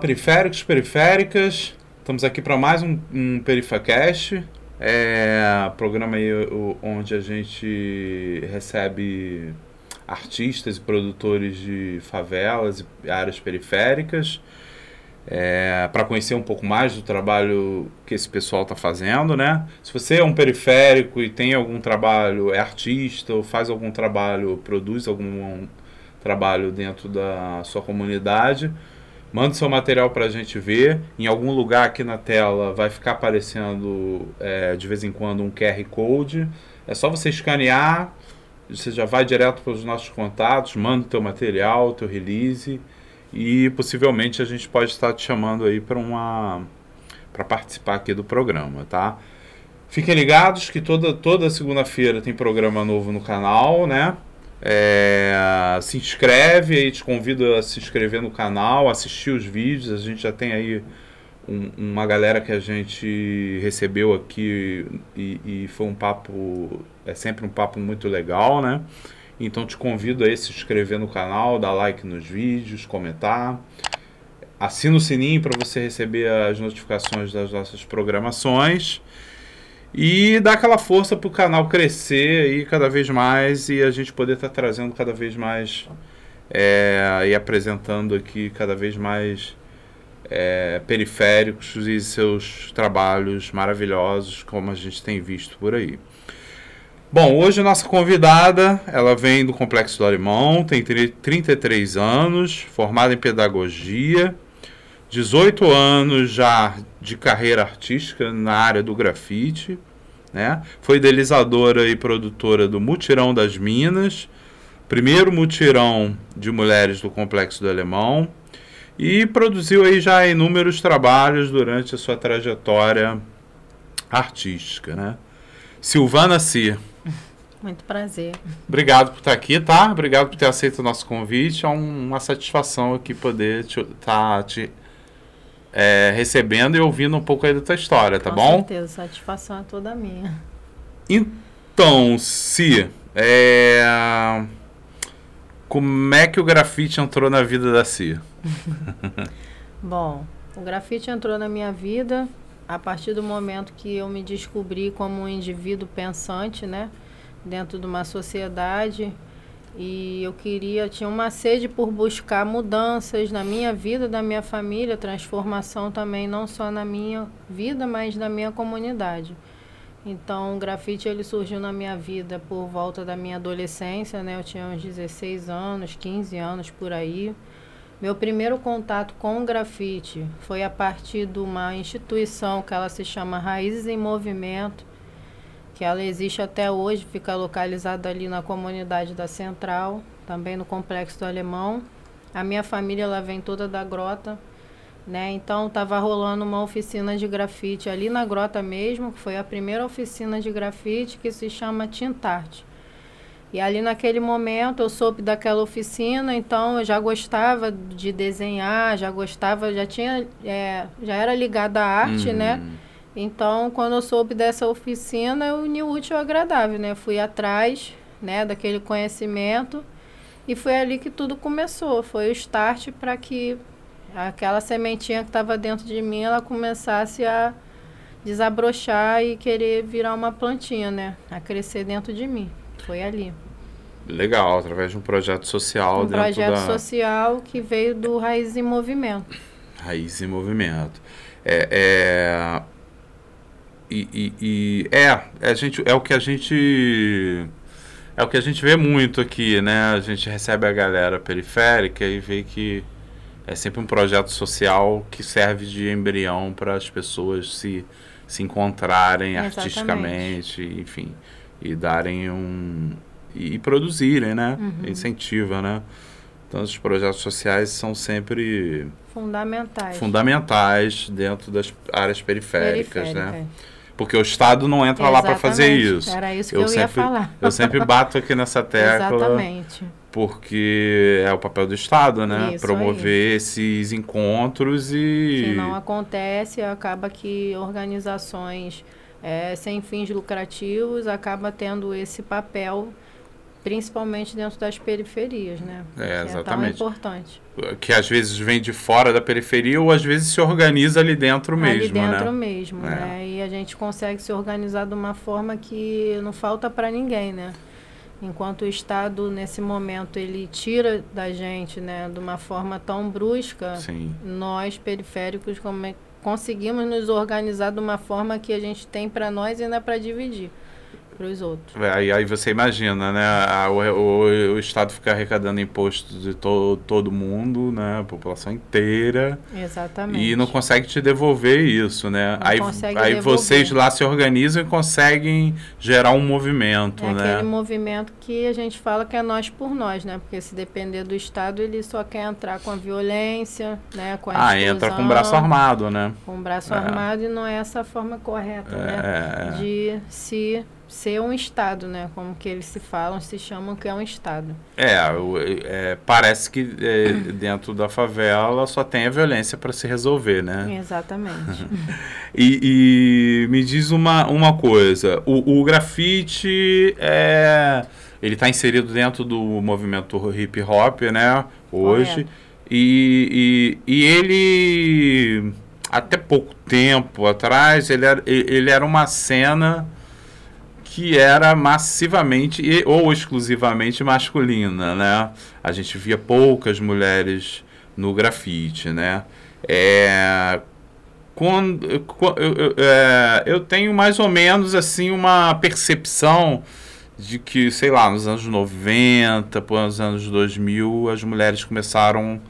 Periféricos, periféricas. Estamos aqui para mais um, um Perifacast, é programa aí onde a gente recebe artistas e produtores de favelas e áreas periféricas é, para conhecer um pouco mais do trabalho que esse pessoal está fazendo, né? Se você é um periférico e tem algum trabalho, é artista ou faz algum trabalho, produz algum trabalho dentro da sua comunidade, Manda seu material para a gente ver. Em algum lugar aqui na tela vai ficar aparecendo é, de vez em quando um QR Code. É só você escanear, você já vai direto para os nossos contatos, manda o teu material, o teu release e possivelmente a gente pode estar te chamando aí para uma para participar aqui do programa, tá? Fiquem ligados que toda toda segunda-feira tem programa novo no canal, né? É, se inscreve aí, te convido a se inscrever no canal, assistir os vídeos. A gente já tem aí um, uma galera que a gente recebeu aqui e, e, foi um papo, é sempre um papo muito legal, né? Então te convido a se inscrever no canal, dar like nos vídeos, comentar. Assina o sininho para você receber as notificações das nossas programações. E dar aquela força para o canal crescer aí cada vez mais e a gente poder estar tá trazendo cada vez mais é, e apresentando aqui cada vez mais é, periféricos e seus trabalhos maravilhosos, como a gente tem visto por aí. Bom, hoje a nossa convidada, ela vem do Complexo do Alemão, tem 33 anos, formada em pedagogia, 18 anos já de carreira artística na área do grafite, né? Foi idealizadora e produtora do Mutirão das Minas, primeiro mutirão de mulheres do Complexo do Alemão, e produziu aí já inúmeros trabalhos durante a sua trajetória artística, né? Silvana Cir. Muito prazer. Obrigado por estar aqui, tá? Obrigado por ter aceito o nosso convite. É uma satisfação aqui poder estar te, tá, te é, recebendo e ouvindo um pouco aí da tua história, tá Com bom? Com certeza, satisfação é toda minha. Então, se é, como é que o grafite entrou na vida da Cia? bom, o grafite entrou na minha vida a partir do momento que eu me descobri como um indivíduo pensante, né, dentro de uma sociedade e eu queria, tinha uma sede por buscar mudanças na minha vida, da minha família, transformação também, não só na minha vida, mas na minha comunidade. Então, o grafite ele surgiu na minha vida por volta da minha adolescência, né? Eu tinha uns 16 anos, 15 anos por aí. Meu primeiro contato com o grafite foi a partir de uma instituição que ela se chama Raízes em Movimento, que ela existe até hoje, fica localizada ali na comunidade da Central, também no Complexo do Alemão. A minha família ela vem toda da Grota, né? Então estava rolando uma oficina de grafite ali na Grota mesmo, que foi a primeira oficina de grafite que se chama Tintarte. E ali naquele momento eu soube daquela oficina, então eu já gostava de desenhar, já gostava, já tinha, é, já era ligada à arte, né? uhum. né? Então, quando eu soube dessa oficina, eu uni o útil ao agradável, né? Fui atrás, né, daquele conhecimento e foi ali que tudo começou. Foi o start para que aquela sementinha que estava dentro de mim, ela começasse a desabrochar e querer virar uma plantinha, né? A crescer dentro de mim. Foi ali. Legal, através de um projeto social. Um projeto da... social que veio do Raiz em Movimento. Raiz em Movimento. É, é, e, e, e, é, a gente, é o que a gente é o que a gente vê muito aqui, né? A gente recebe a galera periférica e vê que é sempre um projeto social que serve de embrião para as pessoas se, se encontrarem Exatamente. artisticamente, enfim, e darem um e, e produzirem, né? Uhum. Incentiva, né? Então, os projetos sociais são sempre fundamentais, fundamentais dentro das áreas periféricas? Periférica. né? Porque o Estado não entra Exatamente. lá para fazer isso. Era isso que eu, eu sempre, ia falar. Eu sempre bato aqui nessa tecla. Exatamente. Porque é o papel do Estado, né? Isso Promover aí. esses encontros e. Se não acontece, acaba que organizações é, sem fins lucrativos acaba tendo esse papel principalmente dentro das periferias, né? É, exatamente. é tão importante. Que às vezes vem de fora da periferia ou às vezes se organiza ali dentro mesmo, ali dentro né? mesmo, É. né? E a gente consegue se organizar de uma forma que não falta para ninguém, né? Enquanto o Estado, nesse momento, ele tira da gente, né, de uma forma tão brusca, Sim. nós, periféricos, como é- conseguimos nos organizar de uma forma que a gente tem para nós e ainda para dividir para os outros. É, Aí, aí você imagina, né? a- o, o, o Estado fica arrecadando imposto de to, todo mundo, né? A população inteira. Exatamente. E não consegue te devolver isso, né? Não aí aí devolver. vocês lá se organizam e conseguem gerar um movimento, É né? aquele movimento que a gente fala que é nós por nós, né? Porque se depender do Estado, ele só quer entrar com a violência, né? Com a Ah, entra com o exclusão, braço armado, né? Com o braço É. armado e não é essa a forma correta, né? É, é. De se ser um Estado, né? Como que eles se falam, se chamam que é um Estado. É, o- é, parece que é, dentro da favela só tem a violência para se resolver, né? Exatamente. E, e me diz uma, uma coisa, o, o grafite é, ele está inserido dentro do movimento hip hop, né? Hoje. E, e, e ele até pouco tempo atrás ele era, ele era uma cena que era massivamente e- ou exclusivamente masculina, né? A gente via poucas mulheres no grafite, né? É, quando, qu- eu, é, eu tenho mais ou menos assim uma percepção de que, sei lá, nos anos 90, nos anos 2000, as mulheres começaram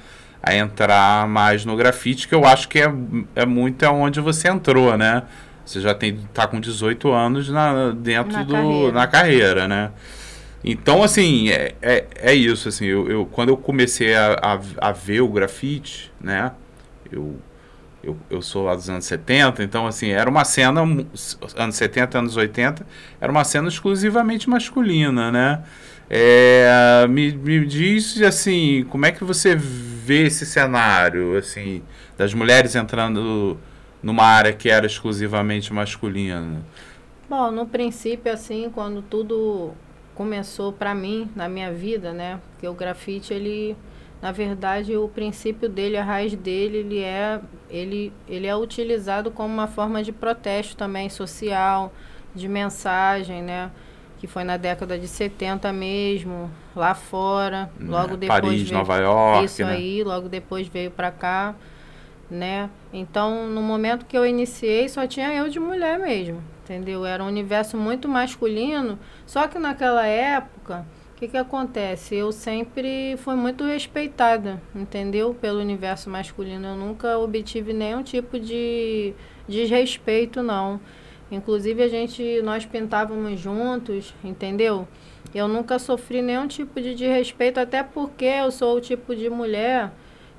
a entrar mais no grafite, que eu acho que é, é muito aonde você entrou, né? Você já tem tá com 18 anos na, dentro Na do carreira. na carreira, né? Então, assim, é, é, é isso, assim, eu, eu- quando eu comecei a, a, a ver o grafite, né, eu, eu, eu sou lá dos anos 70, então, assim, era uma cena, anos 70, anos 80, era uma cena exclusivamente masculina, né, É, me, me diz, assim, como é que você vê esse cenário, assim, das mulheres entrando numa área que era exclusivamente masculina? Bom, no princípio, assim, quando tudo começou para mim, na minha vida, né? Porque o grafite, ele, na verdade, o princípio dele, a raiz dele, ele é, ele, ele é utilizado como uma forma de protesto também social, de mensagem, né? Que foi na década de 70 mesmo, lá fora, logo Né, depois Paris, veio- Nova York, isso né? aí, logo depois veio para cá, né? Então, no momento que eu iniciei, só tinha eu de mulher mesmo, entendeu? Era um universo muito masculino, só que naquela época, o que que acontece? Eu sempre fui muito respeitada, entendeu? Pelo universo masculino, eu nunca obtive nenhum tipo de desrespeito, não. Inclusive, a gente, nós pintávamos juntos, entendeu? Eu nunca sofri nenhum tipo de desrespeito, até porque eu sou o tipo de mulher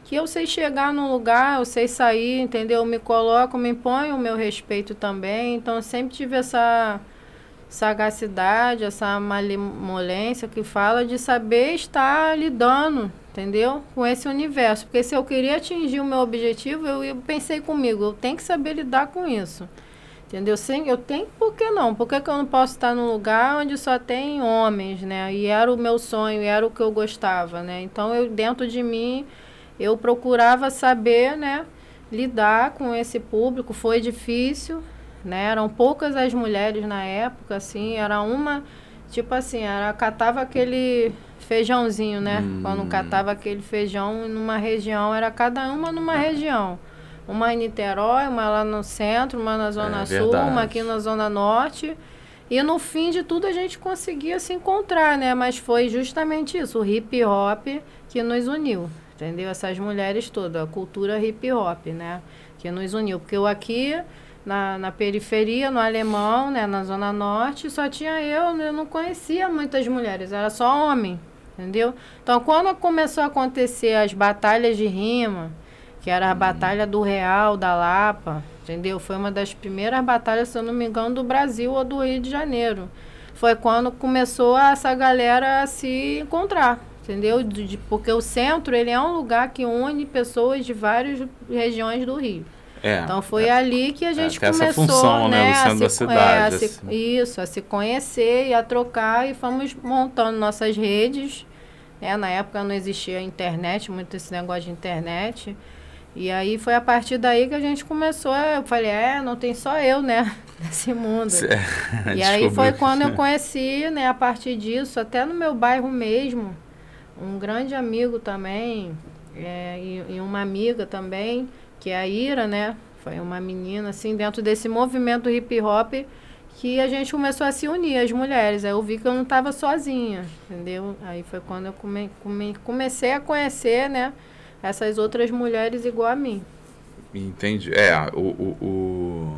que eu sei chegar num lugar, eu sei sair, entendeu? Eu me coloco, me imponho o meu respeito também. Então, eu sempre tive essa sagacidade, essa malemolência que fala de saber estar lidando, entendeu? Com esse universo. Porque se eu queria atingir o meu objetivo, eu, eu pensei comigo, eu tenho que saber lidar com isso. Entendeu? Sim, eu tenho, por que não? Por que, que eu não posso estar num lugar onde só tem homens, né? E era o meu sonho, era o que eu gostava, né? Então, eu dentro de mim, eu procurava saber, né? Lidar com esse público. Foi difícil, né? Eram poucas as mulheres na época, assim. Era uma, tipo assim, era, catava aquele feijãozinho, né? Hum. Quando catava aquele feijão numa região, era cada uma numa região. Uma em Niterói, uma lá no centro, uma na Zona É Sul, verdade. uma aqui na Zona Norte. E no fim de tudo a gente conseguia se encontrar, né? Mas foi justamente isso, o hip hop que nos uniu, entendeu? Essas mulheres todas, a cultura hip hop, né? Que nos uniu. Porque eu aqui, na, na periferia, no Alemão, né? Na Zona Norte, só tinha eu, eu não conhecia muitas mulheres, era só homem, entendeu? Então, quando começou a acontecer as batalhas de rima, que era a Batalha do Real, da Lapa, entendeu? Foi uma das primeiras batalhas, se eu não me engano, do Brasil ou do Rio de Janeiro. Foi quando começou essa galera a se encontrar, entendeu? De- de- porque o centro, ele é um lugar que une pessoas de várias regiões do Rio. É, então foi é, ali que a gente é, começou função, né, a se, da cidade, é, a se, assim. isso, a se conhecer e a trocar e fomos montando nossas redes. Né? Na época não existia internet, muito esse negócio de internet. E aí foi a partir daí que a gente começou. Eu falei, é, não tem só eu, né? Nesse mundo. e aí foi quando eu conheci, né, a partir disso, até no meu bairro mesmo, um grande amigo também, é, e, e, uma amiga também, que é a Ira, né? Foi uma menina, assim, dentro desse movimento hip hop que a gente começou a se unir, as mulheres. Aí eu vi que eu não estava sozinha, entendeu? Aí foi quando eu come, come, comecei a conhecer, né? essas outras mulheres igual a mim. Entendi. É, o, o, o...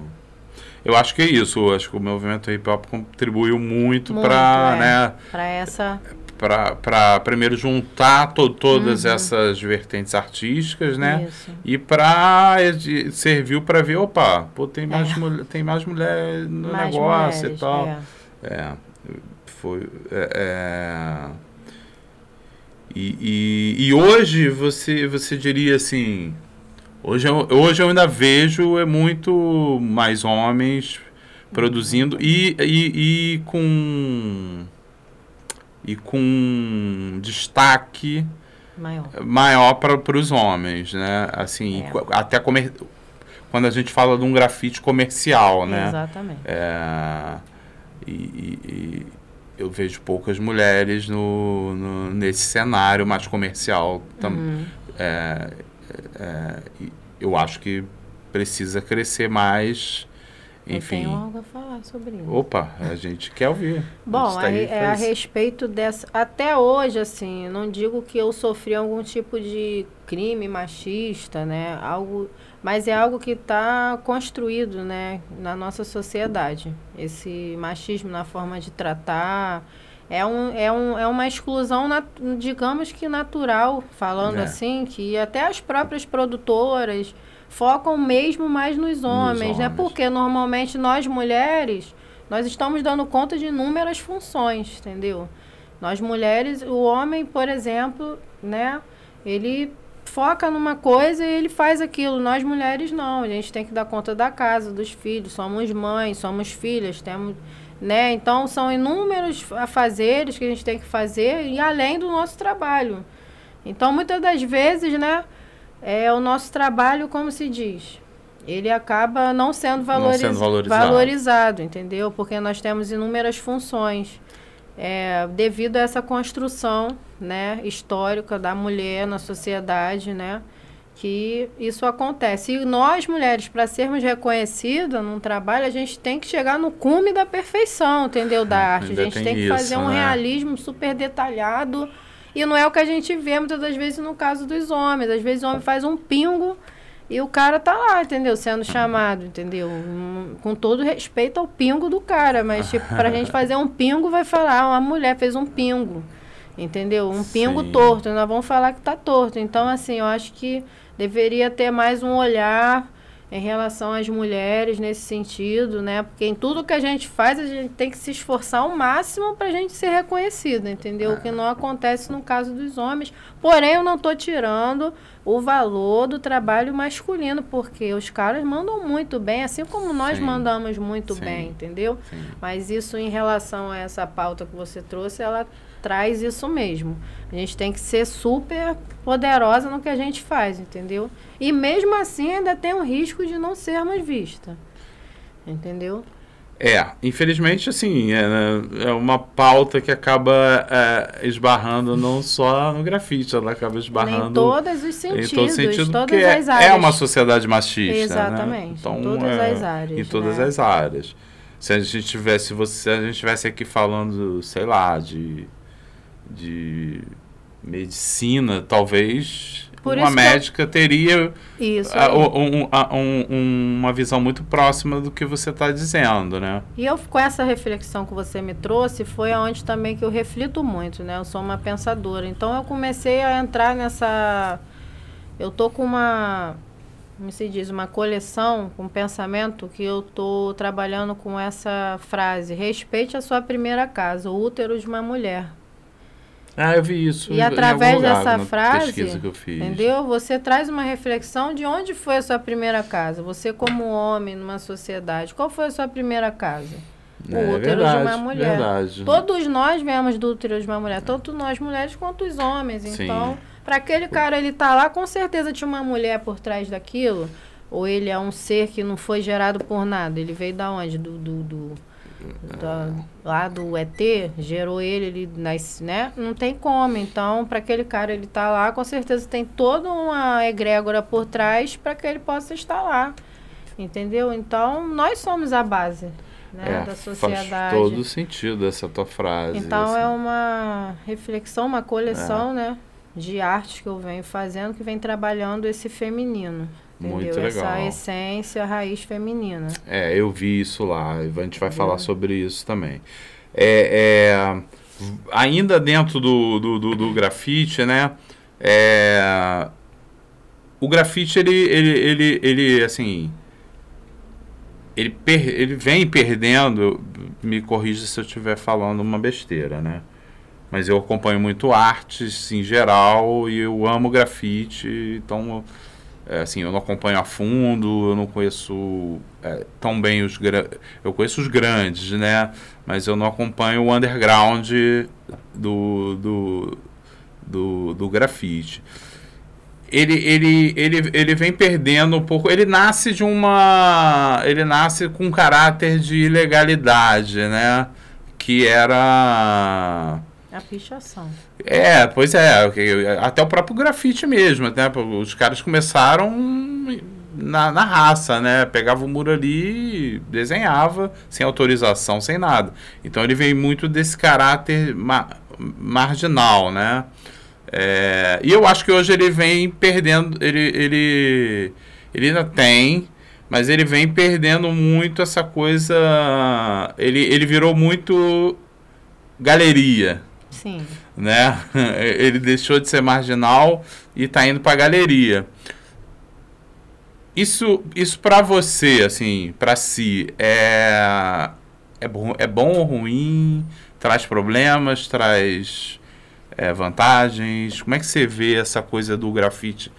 Eu acho que é isso. Eu acho que o movimento hip hop contribuiu muito, muito para é, né, para essa para primeiro juntar to, todas uhum. essas vertentes artísticas, né? Isso. E para serviu para ver, opa, pô, tem mais é. mulher, tem mais mulher no mais negócio mulheres, e tal. É. é foi é, é e, e, e, hoje você, você diria assim. Hoje eu, hoje eu ainda vejo é muito mais homens produzindo e, e, e com e com destaque maior, maior para os homens, né? Assim, é. até comer, quando a gente fala de um grafite comercial, né? Exatamente. É, e, e, eu vejo poucas mulheres no, no nesse cenário mais comercial. Tam, uhum. é, é, eu acho que precisa crescer mais. Enfim. Eu tenho algo a falar sobre isso. Opa, a gente quer ouvir. Bom, a, tá é, a respeito dessa. Até hoje, assim, não digo que eu sofri algum tipo de crime machista, né? Algo mas é algo que está construído né, na nossa sociedade. Esse machismo na forma de tratar. É, um, é, um, é uma exclusão, nat, digamos que natural, falando é. assim, que até as próprias produtoras focam mesmo mais nos homens, nos né? Porque normalmente nós mulheres, nós estamos dando conta de inúmeras funções, entendeu? Nós mulheres, o homem, por exemplo, né? Ele foca numa coisa e ele faz aquilo. Nós mulheres não, a gente tem que dar conta da casa, dos filhos, somos mães, somos filhas, temos, né? Então são inúmeros afazeres que a gente tem que fazer e além do nosso trabalho. Então muitas das vezes, né, é o nosso trabalho, como se diz, ele acaba não sendo, valoriz não sendo valorizado. valorizado, entendeu? Porque nós temos inúmeras funções é, devido a essa construção né, histórica da mulher na sociedade, né, que isso acontece. E nós, mulheres, para sermos reconhecidas num trabalho, a gente tem que chegar no cume da perfeição, entendeu? Da arte. Ainda a gente tem, tem que isso, fazer um né? realismo super detalhado. E não é o que a gente vê muitas das vezes no caso dos homens. Às vezes o homem faz um pingo e o cara tá lá, entendeu? Sendo chamado, entendeu? Um, com todo respeito ao pingo do cara. Mas, tipo, pra gente fazer um pingo, vai falar, ah, uma mulher fez um pingo. Entendeu? Um pingo Sim. torto. Nós vamos falar que tá torto. Então, assim, eu acho que deveria ter mais um olhar em relação às mulheres nesse sentido, né? Porque em tudo que a gente faz, a gente tem que se esforçar ao máximo para a gente ser reconhecida, entendeu? O que não acontece no caso dos homens. Porém, eu não estou tirando o valor do trabalho masculino, porque os caras mandam muito bem, assim como nós Sim. mandamos muito Sim. bem, entendeu? Sim. Mas isso em relação a essa pauta que você trouxe, ela traz isso mesmo. A gente tem que ser super poderosa no que a gente faz, entendeu? E mesmo assim ainda tem o risco de não sermos vista. Entendeu? É, infelizmente, assim, é, é uma pauta que acaba é, esbarrando não só no grafite, ela acaba esbarrando... Em todos os sentidos, em todos os sentidos, todas as é, áreas. É uma sociedade machista, né? Exatamente, né? então, em todas é, as áreas. Em todas né? as áreas. Se a gente tivesse, você, se a gente tivesse aqui falando, sei lá, de de medicina, talvez Por uma médica eu... teria a, um, a, um, uma visão muito próxima do que você está dizendo, né? E eu, com essa reflexão que você me trouxe, foi aonde também que eu reflito muito, né? Eu sou uma pensadora. Então, eu comecei a entrar nessa... Eu tô com uma... Como se diz? Uma coleção com um pensamento que eu tô trabalhando com essa frase. Respeite a sua primeira casa, o útero de uma mulher. Ah, eu vi isso. E através lugar, dessa frase, entendeu? Você traz uma reflexão de onde foi a sua primeira casa. Você como homem numa sociedade, qual foi a sua primeira casa? O é, útero verdade, de uma mulher. Verdade. Todos nós viemos do útero de uma mulher, tanto nós mulheres quanto os homens. Então, para aquele cara ele tá lá, com certeza tinha uma mulher por trás daquilo. Ou ele é um ser que não foi gerado por nada. Ele veio da onde? Do, do, do da, lá do ET, gerou ele, ele nasce, né? Não tem como. Então, para aquele cara ele tá lá, com certeza tem toda uma egrégora por trás para que ele possa estar lá. Entendeu? Então, nós somos a base né, é, da sociedade. Faz todo sentido essa tua frase. Então, assim. é uma reflexão, uma coleção, é. né? De arte que eu venho fazendo, que vem trabalhando esse feminino. Entendeu? Muito legal. Essa essência, raiz feminina. É, eu vi isso lá. A gente vai falar sobre isso também. É, é, ainda dentro do, do, do, do grafite, né? É, o grafite, ele, ele, ele, ele assim... Ele, per, ele vem perdendo, me corrija se eu estiver falando uma besteira, né? Mas eu acompanho muito artes em geral e eu amo grafite, então é, assim, eu não acompanho a fundo, eu não conheço é, tão bem os eu conheço os grandes, né? Mas eu não acompanho o underground do, do, do, do grafite. Ele, ele, ele, ele vem perdendo um pouco. Ele nasce de uma. Ele nasce com um caráter de ilegalidade, né? Que era a pichação. É, pois é. Até o próprio grafite mesmo. Né? Os caras começaram na, na raça, né? Pegava o muro ali, desenhava, sem autorização, sem nada. Então ele vem muito desse caráter ma marginal, né? É, e eu acho que hoje ele vem perdendo. Ele, ele, ele ainda tem, mas ele vem perdendo muito essa coisa. Ele, ele virou muito galeria, Sim. Né? Ele deixou de ser marginal e está indo para a galeria. Isso, isso para você, assim, para si, é, é, bom, é bom ou ruim? Traz problemas? Traz é, vantagens? Como é que você vê essa coisa do grafite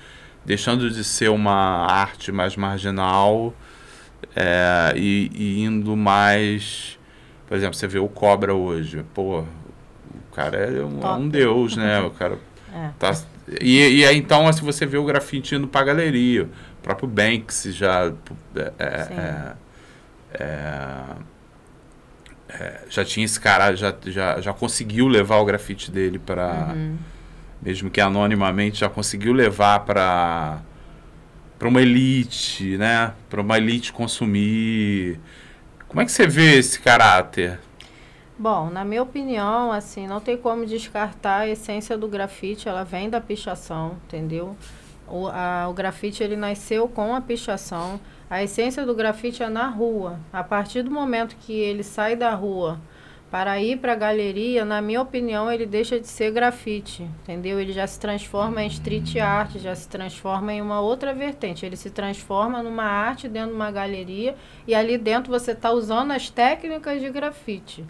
deixando de ser uma arte mais marginal é, e, e, indo mais. Por exemplo, você vê o Cobra hoje. Pô, cara é um, é um deus, né? O cara é. tá. E, e aí, então, se você vê o grafite indo pra galeria, o próprio Banks já. É, é, é, é, já tinha esse cara, já, já, já conseguiu levar o grafite dele para. Uhum. Mesmo que anonimamente, já conseguiu levar para para uma elite, né? Para uma elite consumir. Como é que você vê esse caráter? Bom, na minha opinião, assim, não tem como descartar a essência do grafite, ela vem da pichação, entendeu? O, a, o grafite, ele nasceu com a pichação. A essência do grafite é na rua. A partir do momento que ele sai da rua para ir para a galeria, na minha opinião, ele deixa de ser grafite, entendeu? Ele já se transforma em street art, já se transforma em uma outra vertente. Ele se transforma numa arte dentro de uma galeria e ali dentro você está usando as técnicas de grafite.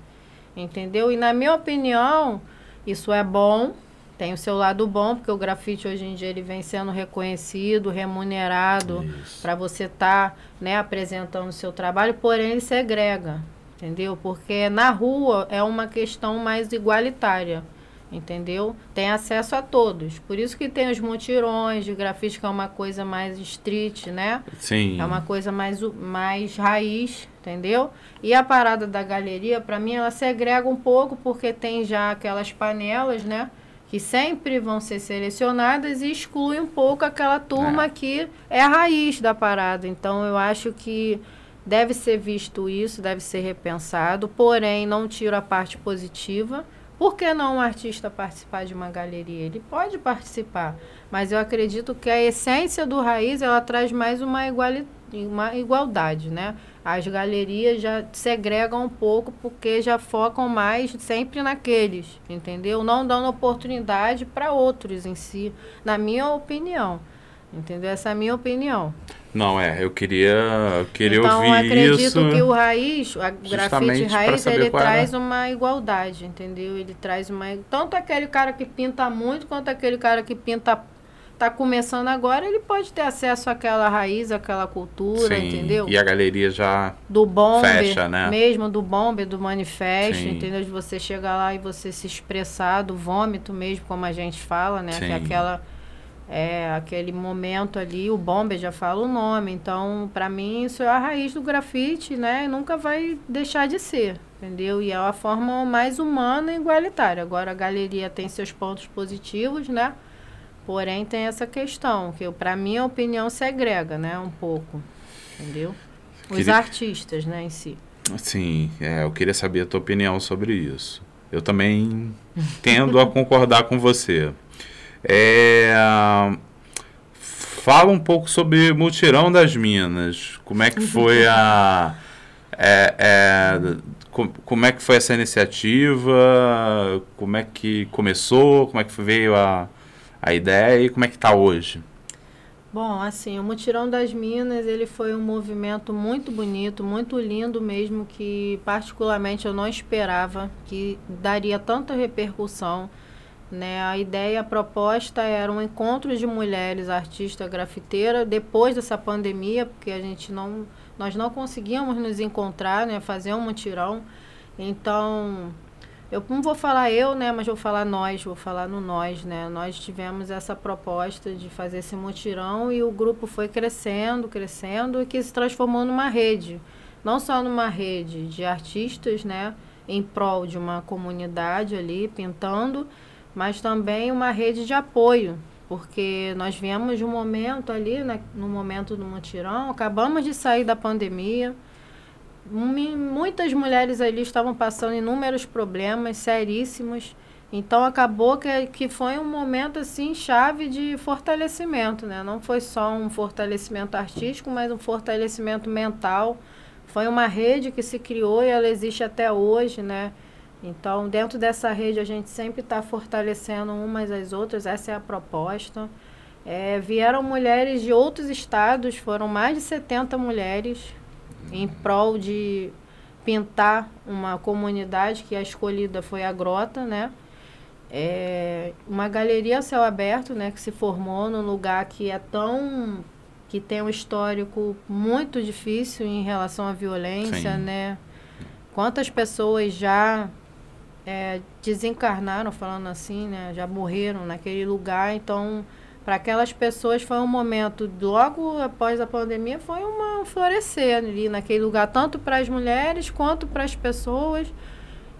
Entendeu? E na minha opinião, isso é bom, tem o seu lado bom, porque o grafite hoje em dia ele vem sendo reconhecido, remunerado para você estar tá, né, apresentando o seu trabalho, porém ele segrega, entendeu? Porque na rua é uma questão mais igualitária entendeu? Tem acesso a todos. Por isso que tem os mutirões de grafite, que é uma coisa mais street, né? Sim. É uma coisa mais, mais raiz, entendeu? E a parada da galeria, para mim, ela segrega um pouco, porque tem já aquelas panelas, né? Que sempre vão ser selecionadas e exclui um pouco aquela turma é. que é a raiz da parada. Então, eu acho que deve ser visto isso, deve ser repensado, porém, não tiro a parte positiva por que não um artista participar de uma galeria? Ele pode participar, mas eu acredito que a essência do raiz ela traz mais uma, iguali uma igualdade, né? As galerias já segregam um pouco porque já focam mais sempre naqueles, entendeu? Não dando oportunidade para outros em si, na minha opinião. Entendeu? Essa é a minha opinião. Não, é, eu queria, eu queria então, ouvir acredito isso. que o raiz, o grafite raiz, ele é. traz uma igualdade, entendeu? Ele traz uma. Tanto aquele cara que pinta muito, quanto aquele cara que pinta. Tá começando agora, ele pode ter acesso àquela raiz, àquela cultura, Sim, entendeu? E a galeria já. do bomber, Fecha, né? mesmo do bomber, do manifesto, Sim. entendeu? De você chegar lá e você se expressar, do vômito mesmo, como a gente fala, né? Que Sim. é aquela é aquele momento ali, o bomber já fala o nome. Então, para mim, isso é a raiz do grafite, né? E nunca vai deixar de ser, entendeu? E é a forma mais humana e igualitária. Agora, a galeria tem seus pontos positivos, né? Porém, tem essa questão, que para mim a opinião segrega, né? Um pouco, entendeu? Os Queria- artistas, né, em si. Sim, é, eu queria saber a tua opinião sobre isso. Eu também tendo a concordar com você. É, fala um pouco sobre Mutirão das Minas. Como é que foi a. é, é, co- como é que foi essa iniciativa? Como é que começou? Como é que veio a, a ideia e como é que está hoje? Bom, assim, o Mutirão das Minas, ele foi um movimento muito bonito, muito lindo mesmo, que particularmente eu não esperava que daria tanta repercussão. Né? A ideia, a proposta era um encontro de mulheres artistas grafiteiras depois dessa pandemia, porque a gente não, nós não conseguíamos nos encontrar, né? fazer um mutirão. Então, eu não vou falar eu, né, mas vou falar nós, vou falar no nós, né? Nós tivemos essa proposta de fazer esse mutirão e o grupo foi crescendo, crescendo e que se transformou numa rede. Não só numa rede de artistas, né, em prol de uma comunidade ali pintando, mas também uma rede de apoio, porque nós viemos de um momento ali, né, no momento do mutirão, acabamos de sair da pandemia, Mi- muitas mulheres ali estavam passando inúmeros problemas seríssimos. Então acabou que, que foi um momento assim chave de fortalecimento, né? Não foi só um fortalecimento artístico, mas um fortalecimento mental. Foi uma rede que se criou e ela existe até hoje, né? Então, dentro dessa rede, a gente sempre está fortalecendo umas às outras, essa é a proposta. É, vieram mulheres de outros estados, foram mais de 70 mulheres em prol de pintar uma comunidade que a escolhida foi a Grota, né? É uma galeria a céu aberto, né, que se formou num lugar que é tão que tem um histórico muito difícil em relação à violência, Sim. né? Quantas pessoas já é, desencarnaram, falando assim, né? Já morreram naquele lugar, então para aquelas pessoas foi um momento logo após a pandemia foi uma um florescer ali naquele lugar tanto para as mulheres quanto para as pessoas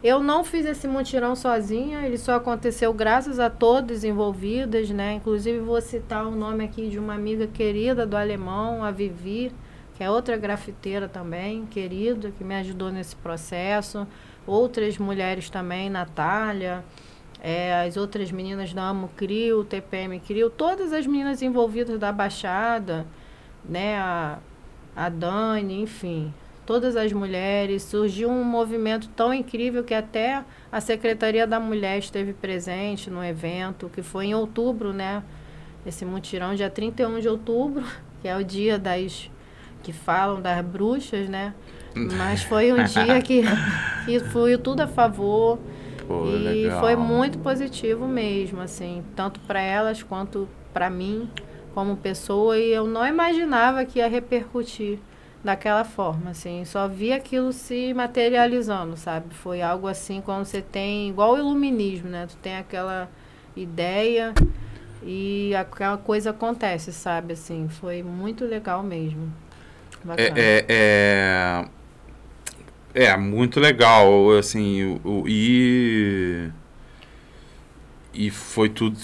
eu não fiz esse mutirão sozinha ele só aconteceu graças a todas envolvidas né inclusive vou citar o nome aqui de uma amiga querida do alemão a Vivi que é outra grafiteira também querida que me ajudou nesse processo outras mulheres também Natália é, as outras meninas da Amo Crio, TPM Crio, todas as meninas envolvidas da Baixada, né, a, a Dani, enfim, todas as mulheres, surgiu um movimento tão incrível que até a Secretaria da Mulher esteve presente no evento, que foi em outubro, né, esse mutirão, dia 31 de outubro, que é o dia das que falam das bruxas, né? Mas foi um dia que, que foi tudo a favor. Pô, e legal. foi muito positivo mesmo, assim, tanto para elas quanto para mim como pessoa. E eu não imaginava que ia repercutir daquela forma, assim. Só vi aquilo se materializando, sabe? Foi algo assim quando você tem igual o iluminismo, né? Tu tem aquela ideia e aquela coisa acontece, sabe? Assim, foi muito legal mesmo. Bacana. É, é, é, é muito legal, assim, o, o- e e foi tudo,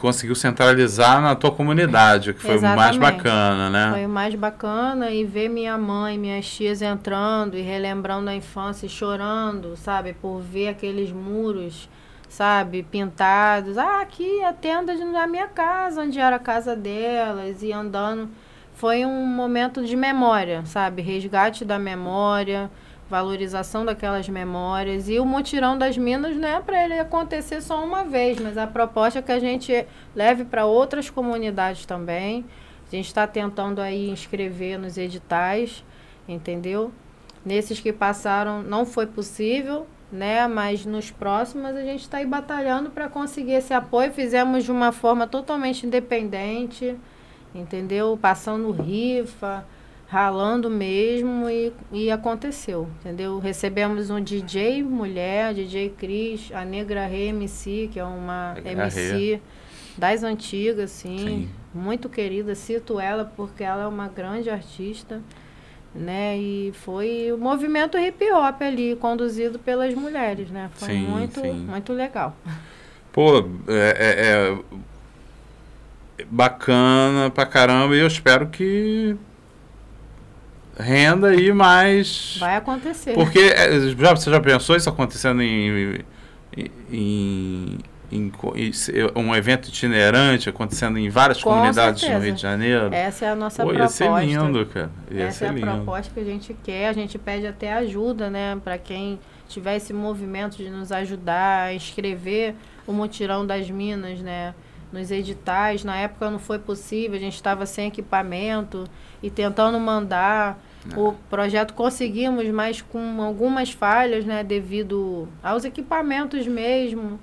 conseguiu centralizar na tua comunidade, o que foi o mais Exatamente. bacana, né? Foi o mais bacana e ver minha mãe, minhas tias entrando e relembrando a infância e chorando, sabe? Por ver aqueles muros, sabe? Pintados. Ah, aqui a tenda de- da minha casa, onde era a casa delas, e andando. Foi um momento de memória, sabe? Resgate da memória. Valorização daquelas memórias. E o mutirão das minas não é para ele acontecer só uma vez, mas a proposta é que a gente leve para outras comunidades também. A gente está tentando aí inscrever nos editais, entendeu? Nesses que passaram não foi possível, né? Mas nos próximos a gente está aí batalhando para conseguir esse apoio. Fizemos de uma forma totalmente independente, entendeu? Passando rifa ralando mesmo e, e aconteceu, entendeu? Recebemos um DJ mulher, DJ Cris, a Negra Rê MC, que é uma MC das antigas, assim, Sim. muito querida, cito ela porque ela é uma grande artista, né? E foi o movimento hip hop ali, conduzido pelas mulheres, né? Foi sim, muito, sim. muito legal. Pô, é, é, é bacana pra caramba e eu espero que renda e mais. Vai acontecer. Porque é, já, você já pensou isso acontecendo em, em, em, em um evento itinerante acontecendo em várias Com comunidades certeza. no Rio de Janeiro? Essa é a nossa Pô, proposta. Ia ser lindo, cara. Ia Essa é a lindo. proposta que a gente quer. A gente pede até ajuda, né, para quem tiver esse movimento de nos ajudar a escrever o mutirão das minas, né? Nos editais, na época não foi possível, a gente estava sem equipamento e tentando mandar o projeto conseguimos, mas com algumas falhas, né, devido aos equipamentos mesmo,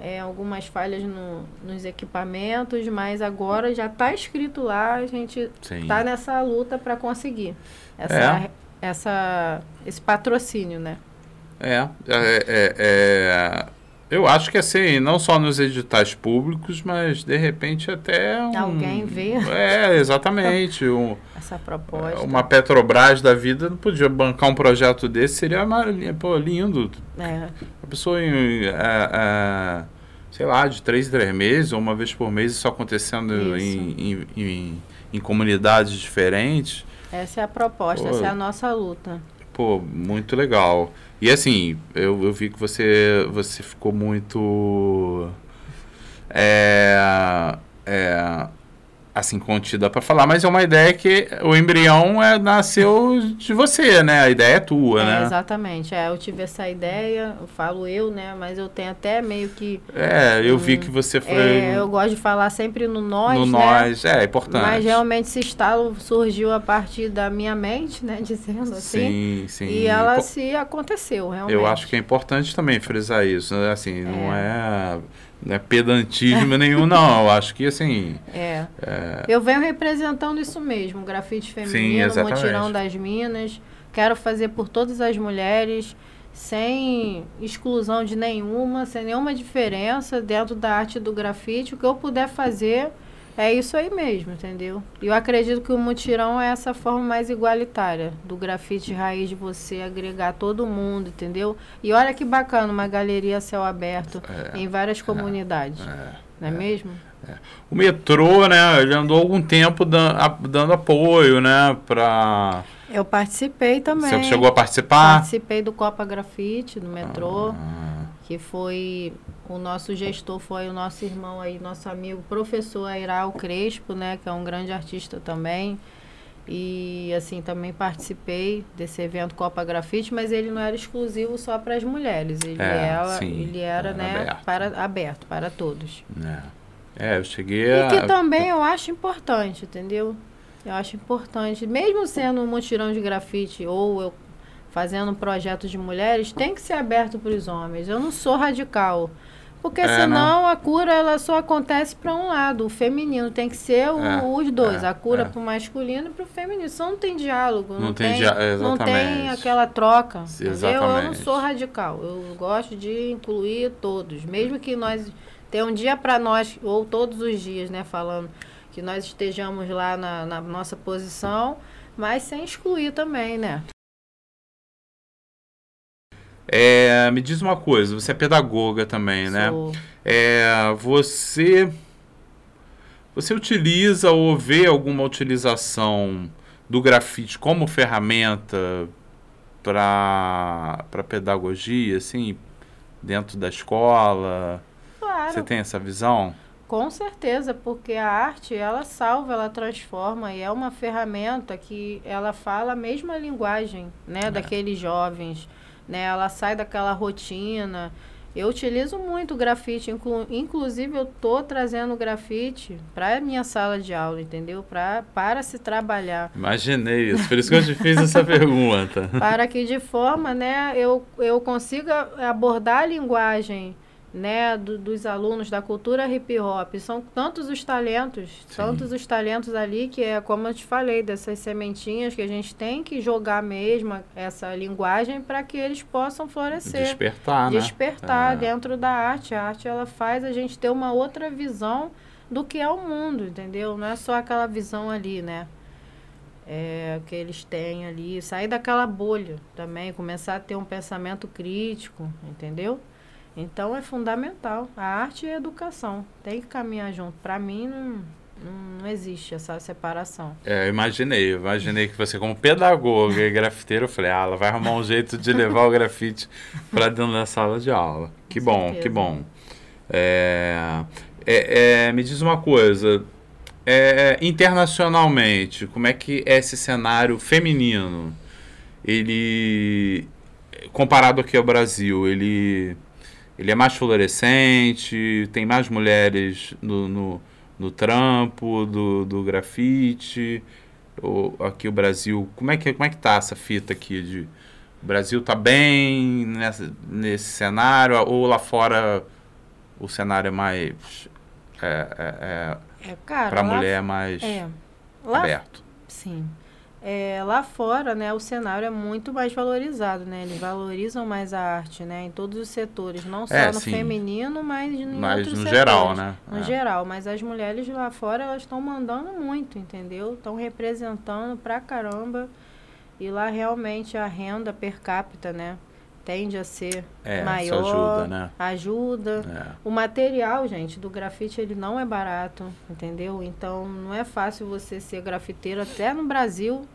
é, algumas falhas no, nos equipamentos, mas agora já está escrito lá, a gente está nessa luta para conseguir essa, é. essa, esse patrocínio, né? É, é, é, é eu acho que assim, não só nos editais públicos, mas de repente até um, alguém vê. É, exatamente. Um, Essa proposta. Uma Petrobras da vida não podia bancar um projeto desse, seria pô, lindo. É. A pessoa em, é, é, sei lá, de três em três meses, ou uma vez por mês, isso acontecendo isso. Em, em, em, em, comunidades diferentes. Essa é a proposta, pô, essa é a nossa luta. Pô, muito legal. E assim, eu, eu vi que você, você ficou muito. É, é, assim, contida para falar, mas é uma ideia que o embrião é, nasceu de você, né? A ideia é tua, é, né? Exatamente. É, eu tive essa ideia, eu falo eu, né? Mas eu tenho até meio que. É, eu um, vi que você foi. É, eu gosto de falar sempre no nós. No né? nós, é, é importante. Mas realmente esse estalo surgiu a partir da minha mente, né? Dizendo assim. Sim, sim. E ela se aconteceu, realmente. Eu acho que é importante também frisar isso, né? Assim, não é, é não é pedantismo nenhum, não. Eu acho que assim. É. é. Eu venho representando isso mesmo, grafite feminino, Sim, mutirão das minas. Quero fazer por todas as mulheres, sem exclusão de nenhuma, sem nenhuma diferença dentro da arte do grafite. O que eu puder fazer é isso aí mesmo, entendeu? E eu acredito que o mutirão é essa forma mais igualitária do grafite raiz de você agregar todo mundo, entendeu? E olha que bacana, uma galeria a céu aberto é, em várias é, comunidades. É, não é, é mesmo? É. O metrô, né, ele andou algum tempo dando, dando apoio, né, para Eu participei também. Você chegou a participar? Participei do Copa Grafite, do metrô. Ah que foi o nosso gestor foi o nosso irmão aí, nosso amigo professor Airal Crespo, né, que é um grande artista também. E assim, também participei desse evento Copa Grafite, mas ele não era exclusivo só para as mulheres. Ele, é, era, sim, ele era, é, né, aberto. para aberto para todos. É. é, eu cheguei a... E que também eu acho importante, entendeu? Eu acho importante, mesmo sendo um mutirão de grafite ou eu fazendo projetos de mulheres, tem que ser aberto para os homens. Eu não sou radical. Porque é, senão não. a cura ela só acontece para um lado, o feminino. Tem que ser o, é, os dois, é, a cura é. para o masculino e para o feminino. Só não tem diálogo, não, não tem, tem não tem aquela troca. Entendeu? Eu não sou radical. Eu gosto de incluir todos, mesmo que nós tenha um dia para nós ou todos os dias, né, falando que nós estejamos lá na, na nossa posição, mas sem excluir também, né? É, me diz uma coisa, você é pedagoga também, né? Sou. né? É, você você utiliza ou vê alguma utilização do grafite como ferramenta para para pedagogia, assim, dentro da escola? Claro. Você tem essa visão? Com certeza, porque a arte, ela salva, ela transforma e é uma ferramenta que ela fala a mesma linguagem, né, é. daqueles jovens, né? Ela sai daquela rotina. Eu utilizo muito grafite, inclu inclusive eu tô trazendo grafite para minha sala de aula, entendeu? Pra, para se trabalhar. Imaginei isso, por isso que eu te fiz essa pergunta. Para que de forma, né, eu, eu consiga abordar a linguagem né, do, dos alunos da cultura hip hop. São tantos os talentos, Sim. tantos os talentos ali que é como eu te falei, dessas sementinhas que a gente tem que jogar mesmo essa linguagem para que eles possam florescer. Despertar, né? Despertar é. dentro da arte. A arte ela faz a gente ter uma outra visão do que é o mundo, entendeu? Não é só aquela visão ali, né? É, que eles têm ali, sair daquela bolha também, começar a ter um pensamento crítico, entendeu? Então é fundamental. A arte e a educação tem que caminhar junto. Para mim não, não existe essa separação. É, eu imaginei, eu imaginei que você como pedagoga e grafiteiro, eu falei, ah, ela vai arrumar um jeito de levar o grafite para dentro da sala de aula. Que Com bom, certeza. que bom. É, é, é, me diz uma coisa, é, internacionalmente, como é que é esse cenário feminino? Ele, comparado aqui ao Brasil, ele ele é mais fluorescente, tem mais mulheres no, no, no trampo do, do grafite. Ou aqui o Brasil, como é que como é que tá essa fita aqui de o Brasil tá bem nessa, nesse cenário ou lá fora o cenário é mais é, é, é, é para a mulher é mais é, lá, aberto. Sim. É, lá fora, né, o cenário é muito mais valorizado, né? Eles valorizam mais a arte, né? Em todos os setores, não só é, no sim. feminino, mas em mas outros no setores, geral, né? No é. geral, mas as mulheres lá fora, elas estão mandando muito, entendeu? Estão representando pra caramba. E lá realmente a renda per capita, né? Tende a ser é, maior. ajuda, né? Ajuda. É. O material, gente, do grafite, ele não é barato, entendeu? Então, não é fácil você ser grafiteiro até no Brasil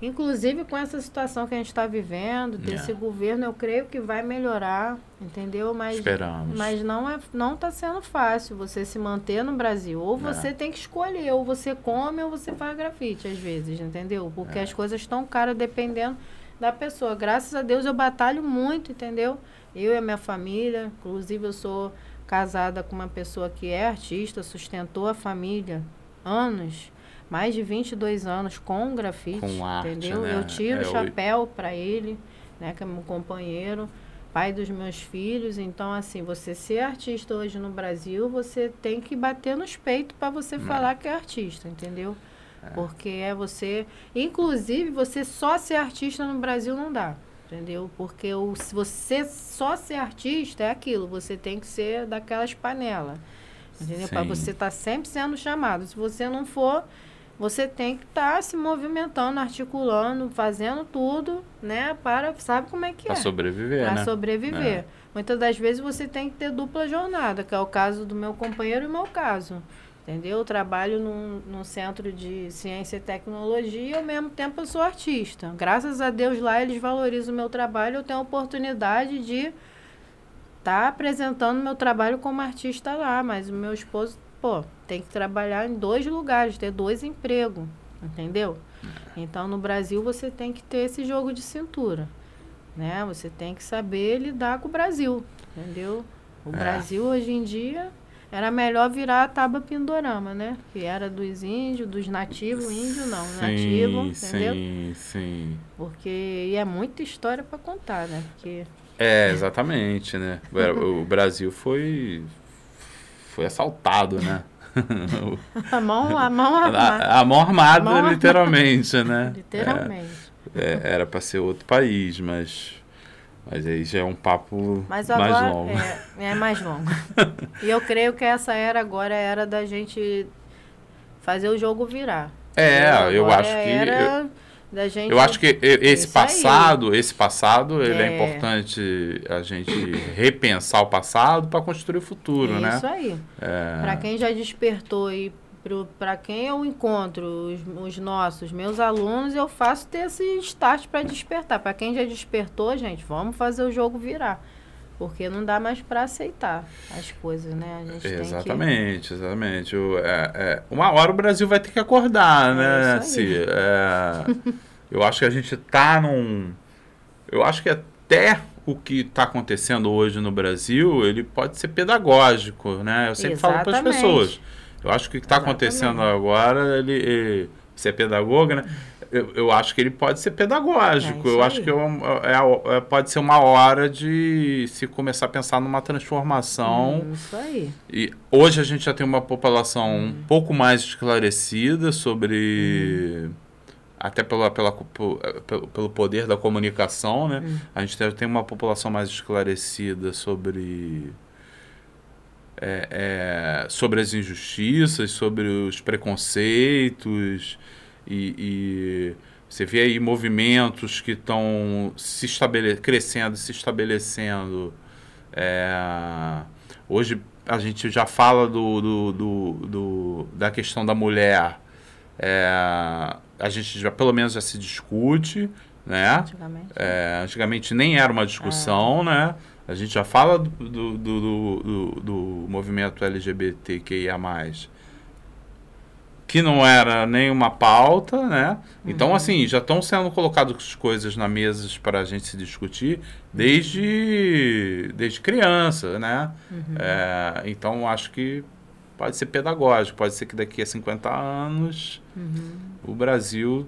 Inclusive com essa situação que a gente está vivendo, desse yeah. governo, eu creio que vai melhorar, entendeu? Mas, Esperamos. mas não é, não está sendo fácil você se manter no Brasil. Ou você é. tem que escolher, ou você come ou você faz grafite às vezes, entendeu? Porque é. as coisas estão caras dependendo da pessoa. Graças a Deus eu batalho muito, entendeu? Eu e a minha família, inclusive eu sou casada com uma pessoa que é artista, sustentou a família anos mais de 22 anos com grafite, com arte, entendeu? Né? Eu tiro é, o chapéu para ele, né, que é meu companheiro, pai dos meus filhos. Então, assim, você ser artista hoje no Brasil, você tem que bater nos peitos para você é. falar que é artista, entendeu? É. Porque é você, inclusive, você só ser artista no Brasil não dá. Entendeu? Porque o, se você só ser artista é aquilo, você tem que ser daquelas panelas. Entendeu? Para você estar tá sempre sendo chamado. Se você não for, você tem que estar tá se movimentando, articulando, fazendo tudo, né? Para, sabe como é que pra é? Para sobreviver, Para né? sobreviver. É. Muitas das vezes você tem que ter dupla jornada, que é o caso do meu companheiro e o meu caso. Entendeu? Eu trabalho num, num centro de ciência e tecnologia e ao mesmo tempo eu sou artista. Graças a Deus lá eles valorizam o meu trabalho, eu tenho a oportunidade de estar tá apresentando meu trabalho como artista lá, mas o meu esposo pô, tem que trabalhar em dois lugares, ter dois empregos, entendeu? Então, no Brasil, você tem que ter esse jogo de cintura, né? Você tem que saber lidar com o Brasil, entendeu? O é. Brasil, hoje em dia, era melhor virar a tábua pindorama, né? Que era dos índios, dos nativos, índio não, sim, nativo, entendeu? Sim, sim. Porque e é muita história para contar, né? Porque é, exatamente, né? O Brasil foi foi assaltado, né? a mão, a mão armada. A, a mão armada, a mão literalmente, armada. né? Literalmente. É, é, era para ser outro país, mas mas aí já é um papo mas agora, mais longo. É, é mais longo. e eu creio que essa era agora é era da gente fazer o jogo virar. É, eu acho que era... eu, da gente. Eu acho que esse passado, aí. esse passado, ele é. é. importante a gente repensar o passado para construir o futuro, é né? Isso aí. É. Para quem já despertou e para quem eu encontro os, os, nossos, meus alunos, eu faço ter esse start para despertar. Para quem já despertou, gente, vamos fazer o jogo virar. Porque não dá mais para aceitar as coisas, né? Exatamente, que... exatamente. É, é, uma hora o Brasil vai ter que acordar, é né? Assim, é, eu acho que a gente tá num. Eu acho que até o que está acontecendo hoje no Brasil, ele pode ser pedagógico, né? Eu sempre exatamente. falo para as pessoas. Eu acho que o que está acontecendo agora, ele, ele, você é pedagoga, né? eu, eu acho que ele pode ser pedagógico. É eu acho que eu, é, é, é, pode ser uma hora de se começar a pensar numa transformação. Hum, isso aí. E hoje a gente já tem uma população hum. um pouco mais esclarecida sobre. Hum. Até pela, pela, pelo, pelo poder da comunicação, né? Hum. A gente tem uma população mais esclarecida sobre. É, é, sobre as injustiças, sobre os preconceitos, e, e você vê aí movimentos que estão se estabele crescendo, se estabelecendo. É, hoje a gente já fala do, do, do, do da questão da mulher. É, a gente já pelo menos já se discute, né? Antigamente, é, antigamente nem era uma discussão, é. né? A gente já fala do, do, do, do, do movimento LGBTQIA+ que não era nenhuma pauta, né? Então, uhum. assim, já estão sendo colocadas coisas na mesa para a gente se discutir desde, desde criança, né? Uhum. É, então, acho que pode ser pedagógico, pode ser que daqui a 50 anos uhum. o Brasil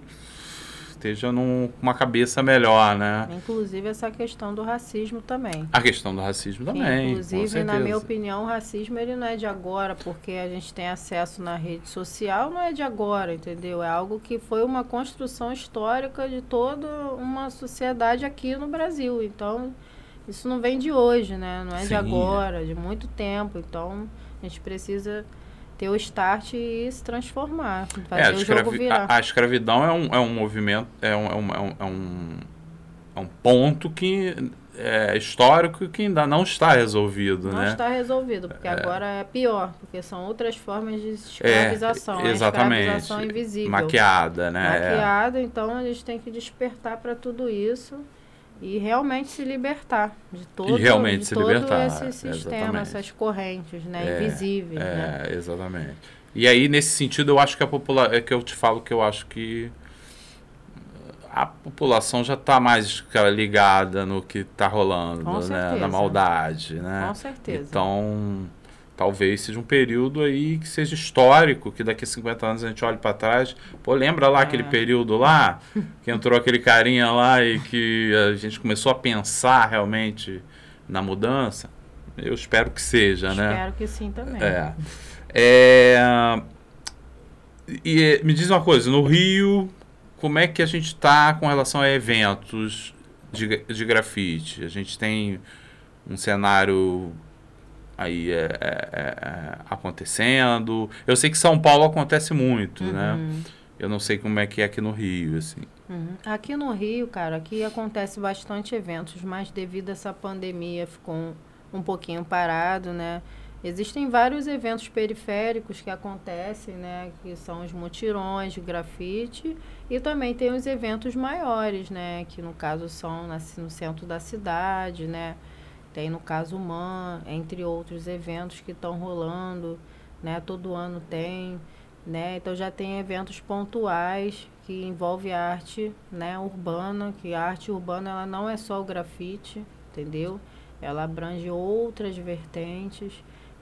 esteja numa cabeça melhor, né? Inclusive essa questão do racismo também. A questão do racismo também. Inclusive, na minha opinião, o racismo ele não é de agora, porque a gente tem acesso na rede social, não é de agora, entendeu? É algo que foi uma construção histórica de toda uma sociedade aqui no Brasil. Então, isso não vem de hoje, né? Não é Sim. de agora, de muito tempo. Então, a gente precisa ter o start e se transformar, fazer é, o jogo virar. A, a, escravidão é um, é um movimento, é um, é um, é um, é um ponto que é histórico que ainda não está resolvido, não né? Não está resolvido, porque é. agora é pior, porque são outras formas de escravização. É, exatamente. escravização invisível. Maquiada, né? Maquiada, então a gente tem que despertar para tudo isso e realmente se libertar de todo, e realmente de se todo libertar, esse sistema, exatamente. essas correntes, né, é, invisíveis, é, né? exatamente. E aí nesse sentido eu acho que a população é que eu te falo que eu acho que a população já está mais ligada no que está rolando, né, na maldade, né? Com certeza. Então talvez seja um período aí que seja histórico, que daqui a 50 anos a gente olhe para trás. Pô, lembra lá é. aquele período lá, que entrou aquele carinha lá e que a gente começou a pensar realmente na mudança? Eu espero que seja, espero né? Espero que sim também. É. é. E me diz uma coisa, no Rio, como é que a gente está com relação a eventos de, de grafite? A gente tem um cenário aí é, é, é, é, acontecendo. Eu sei que São Paulo acontece muito, né? uhum. né? Eu não sei como é que é aqui no Rio, assim. Uhum. Aqui no Rio, cara, aqui acontece bastante eventos, mas devido a essa pandemia ficou um, um pouquinho parado, né? Existem vários eventos periféricos que acontecem, né? Que são os mutirões de grafite e também tem os eventos maiores, né? Que no caso são na, no centro da cidade, né? Tem no caso Man, entre outros eventos que estão rolando, né? Todo ano tem, né? Então já tem eventos pontuais que envolve arte, né, urbana, que a arte urbana ela não é só o grafite, entendeu? Ela abrange outras vertentes.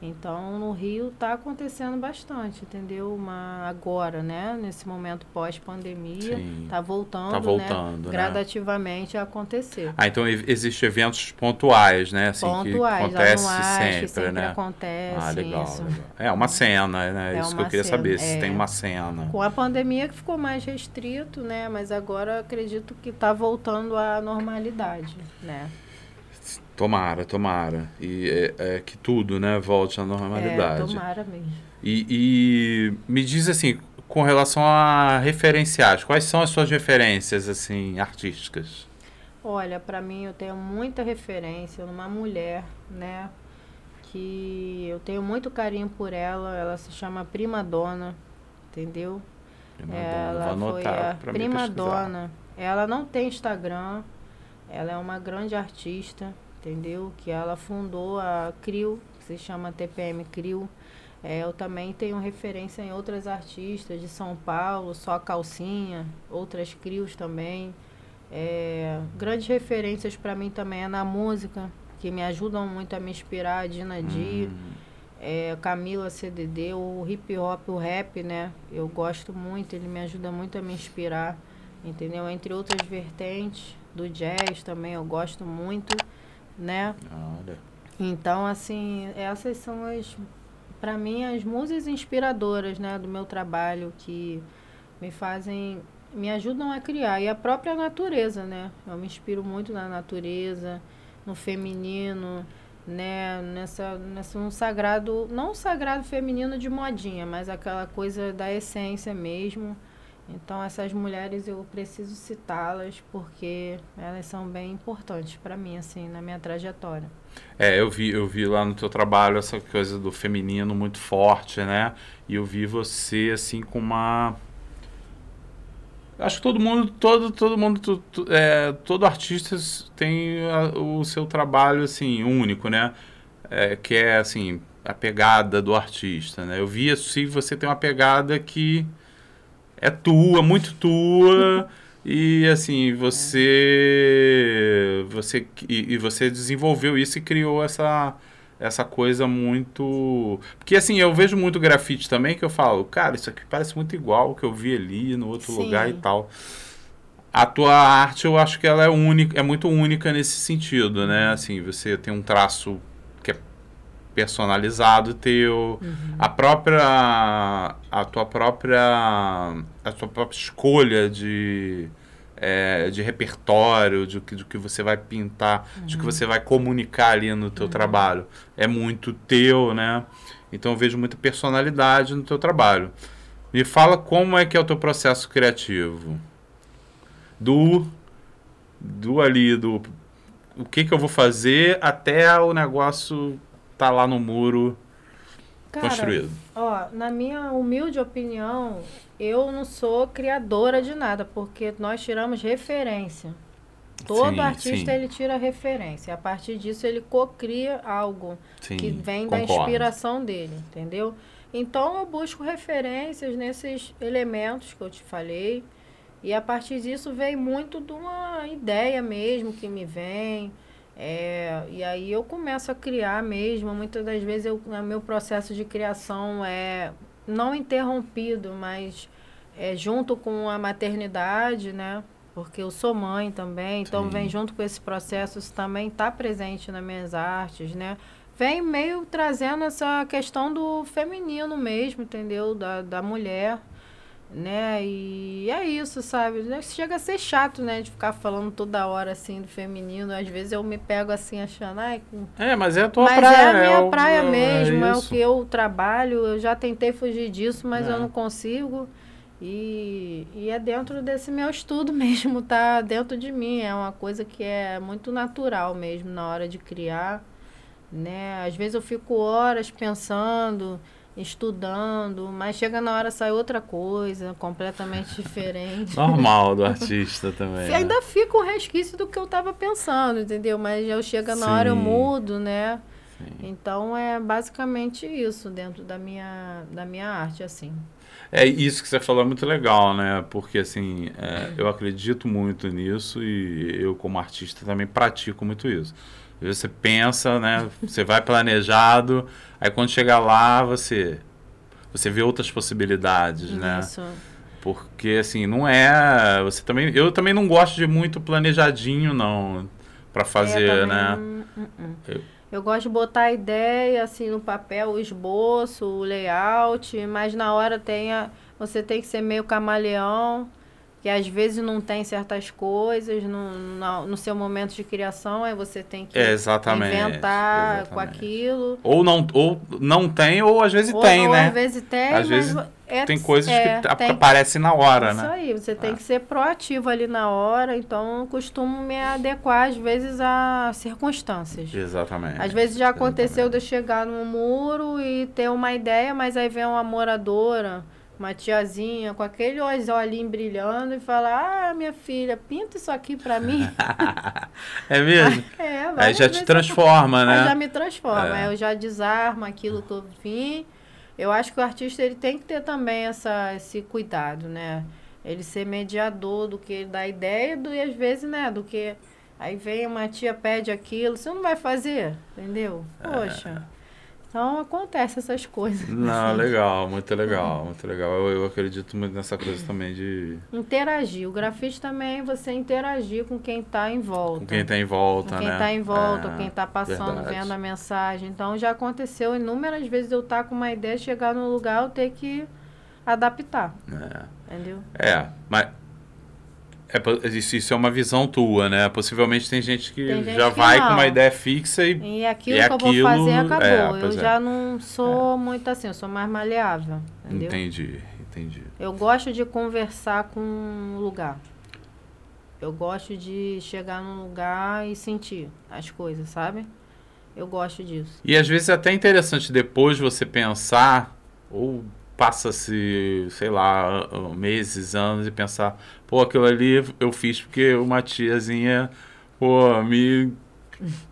Então, no Rio está acontecendo bastante, entendeu? Uma, agora, né? Nesse momento pós-pandemia, está voltando, tá voltando né? né? gradativamente a acontecer. Ah, então existem eventos pontuais, né? Assim, pontuais, que acontece anuais, sempre, que sempre né? acontece ah, legal, legal. É uma cena, né? É isso que eu queria cena, saber, se é. tem uma cena. Com a pandemia que ficou mais restrito, né? Mas agora acredito que está voltando à normalidade, né? Tomara, tomara. E é, é, que tudo, né, volte à normalidade. É, tomara mesmo. E, e, me diz assim, com relação a referenciais, quais são as suas referências assim artísticas? Olha, para mim eu tenho muita referência numa mulher, né, que eu tenho muito carinho por ela. Ela se chama Prima Dona, entendeu? Prima ela Dona. Foi a Prima Dona. Ela não tem Instagram. Ela é uma grande artista entendeu? Que ela fundou a CRIO, que se chama TPM CRIO. É, eu também tenho referência em outras artistas de São Paulo, só Calcinha, outras crios também. É, grandes referências para mim também é na música, que me ajudam muito a me inspirar, a Dina Di, hum. é, Camila CDD, o hip hop, o rap, né? Eu gosto muito, ele me ajuda muito a me inspirar, entendeu? Entre outras vertentes, do jazz também eu gosto muito, né? Olha. Então, assim, essas são as para mim, as musas inspiradoras né, do meu trabalho que me fazem, me ajudam a criar. E a própria natureza, né? Eu me inspiro muito na natureza, no feminino, né? Nessa, nessa um sagrado, não um sagrado feminino de modinha, mas aquela coisa da essência mesmo. Então essas mulheres eu preciso citá-las porque elas são bem importantes para mim assim na minha trajetória. É, eu vi, eu vi lá no teu trabalho essa coisa do feminino muito forte, né? E eu vi você assim com uma Acho que todo mundo, todo, todo mundo, todo, é, todo artista tem a, o seu trabalho assim único, né? É, que é assim a pegada do artista, né? Eu vi assim, você tem uma pegada que é tua, muito tua. E assim, você você e, e, você desenvolveu isso e criou essa essa coisa muito, porque assim, eu vejo muito grafite também que eu falo, cara, isso aqui parece muito igual o que eu vi ali no outro Sim. lugar e tal. A tua arte, eu acho que ela é única, é muito única nesse sentido, né? Assim, você tem um traço personalizado teu, uhum. a própria a tua própria a tua própria escolha de é, de repertório, de, de que você vai pintar, uhum. de que você vai comunicar ali no teu uhum. trabalho. É muito teu, né? Então eu vejo muita personalidade no teu trabalho. Me fala como é que é o teu processo criativo. Do do ali do o que que eu vou fazer até o negócio tá lá no muro Cara, construído? Ó, na minha humilde opinião, eu não sou criadora de nada, porque nós tiramos referência. Todo sim, artista sim. ele tira referência. A partir disso ele cocria algo sim, que vem concordo. da inspiração dele, entendeu? Então eu busco referências nesses elementos que eu te falei. E a partir disso vem muito de uma ideia mesmo que me vem. É, e aí eu começo a criar mesmo. Muitas das vezes eu, o meu processo de criação é não interrompido, mas é junto com a maternidade, né? Porque eu sou mãe também, então Sim. vem junto com esse processo, isso também está presente nas minhas artes, né? Vem meio trazendo essa questão do feminino mesmo, entendeu? Da, da mulher né? E é isso, sabe? Chega a ser chato, né? De ficar falando toda hora assim do feminino. Às vezes eu me pego assim achando, ai. É, mas é a tua mas praia. Mas é a minha é praia o, mesmo, é, é, o que eu trabalho. Eu já tentei fugir disso, mas é. eu não consigo. E, e é dentro desse meu estudo mesmo, tá dentro de mim. É uma coisa que é muito natural mesmo na hora de criar, né? Às vezes eu fico horas pensando estudando, mas chega na hora sai outra coisa, completamente diferente. Normal do artista também. Né? ainda fica o resquício do que eu estava pensando, entendeu? Mas eu chego na hora eu mudo, né? Sim. Então é basicamente isso dentro da minha, da minha arte, assim. É isso que você falou é muito legal, né? Porque assim, é, eu acredito muito nisso e eu como artista também pratico muito isso. Você pensa, né? Você vai planejado, aí quando chegar lá, você você vê outras possibilidades, né? Isso. né? Porque assim, não é, você também, eu também não gosto de muito planejadinho não para fazer, é, né? Eu, eu gosto de botar a ideia assim no papel, o esboço, o layout, mas na hora tem a, você tem que ser meio camaleão que às vezes não tem certas coisas no, no, no seu momento de criação, aí você tem que é, exatamente, inventar exatamente. com aquilo. Ou não, ou não tem, ou às vezes ou, tem, ou né? Às vezes tem, às vezes é, tem coisas é, que tem, aparecem na hora, isso né? Isso aí, você tem é. que ser proativo ali na hora, então costumo me adequar às vezes a circunstâncias. Exatamente. Às vezes já aconteceu exatamente. de eu chegar num muro e ter uma ideia, mas aí vem uma moradora uma tiazinha com aquele olhinho brilhando e fala: Ah, minha filha, pinta isso aqui pra mim. é mesmo? é, Aí já te transforma, né? Aí já me transforma. É. eu já desarmo aquilo que eu vim. Eu acho que o artista ele tem que ter também essa, esse cuidado, né? Ele ser mediador do que da ideia do, e às vezes, né, do que. Aí vem uma tia pede aquilo, você não vai fazer, entendeu? É. Poxa. É. Então acontece essas coisas. Não, assim. legal, muito legal, muito legal. Eu, eu acredito muito nessa coisa também de. Interagir. O grafite também é você interagir com quem está em volta. Com quem está em volta, com quem né? está em volta, é, quem está passando, verdade. vendo a mensagem. Então já aconteceu inúmeras vezes eu estar tá com uma ideia, chegar no lugar, eu ter que adaptar. É. Entendeu? É, mas é, isso, é uma visão tua, né? Possivelmente tem gente que tem gente já que vai não. com uma ideia fixa e. E aquilo e que aquilo, eu vou fazer acabou. É, eu é. já não sou é. muito assim, eu sou mais maleável. Entendeu? Entendi, entendi. Eu gosto de conversar com o lugar. Eu gosto de chegar num lugar e sentir as coisas, sabe? Eu gosto disso. E às vezes é até interessante depois você pensar, ou passa-se, sei lá, meses, anos e pensar, pô, aquilo ali eu fiz porque uma tiazinha, pô, me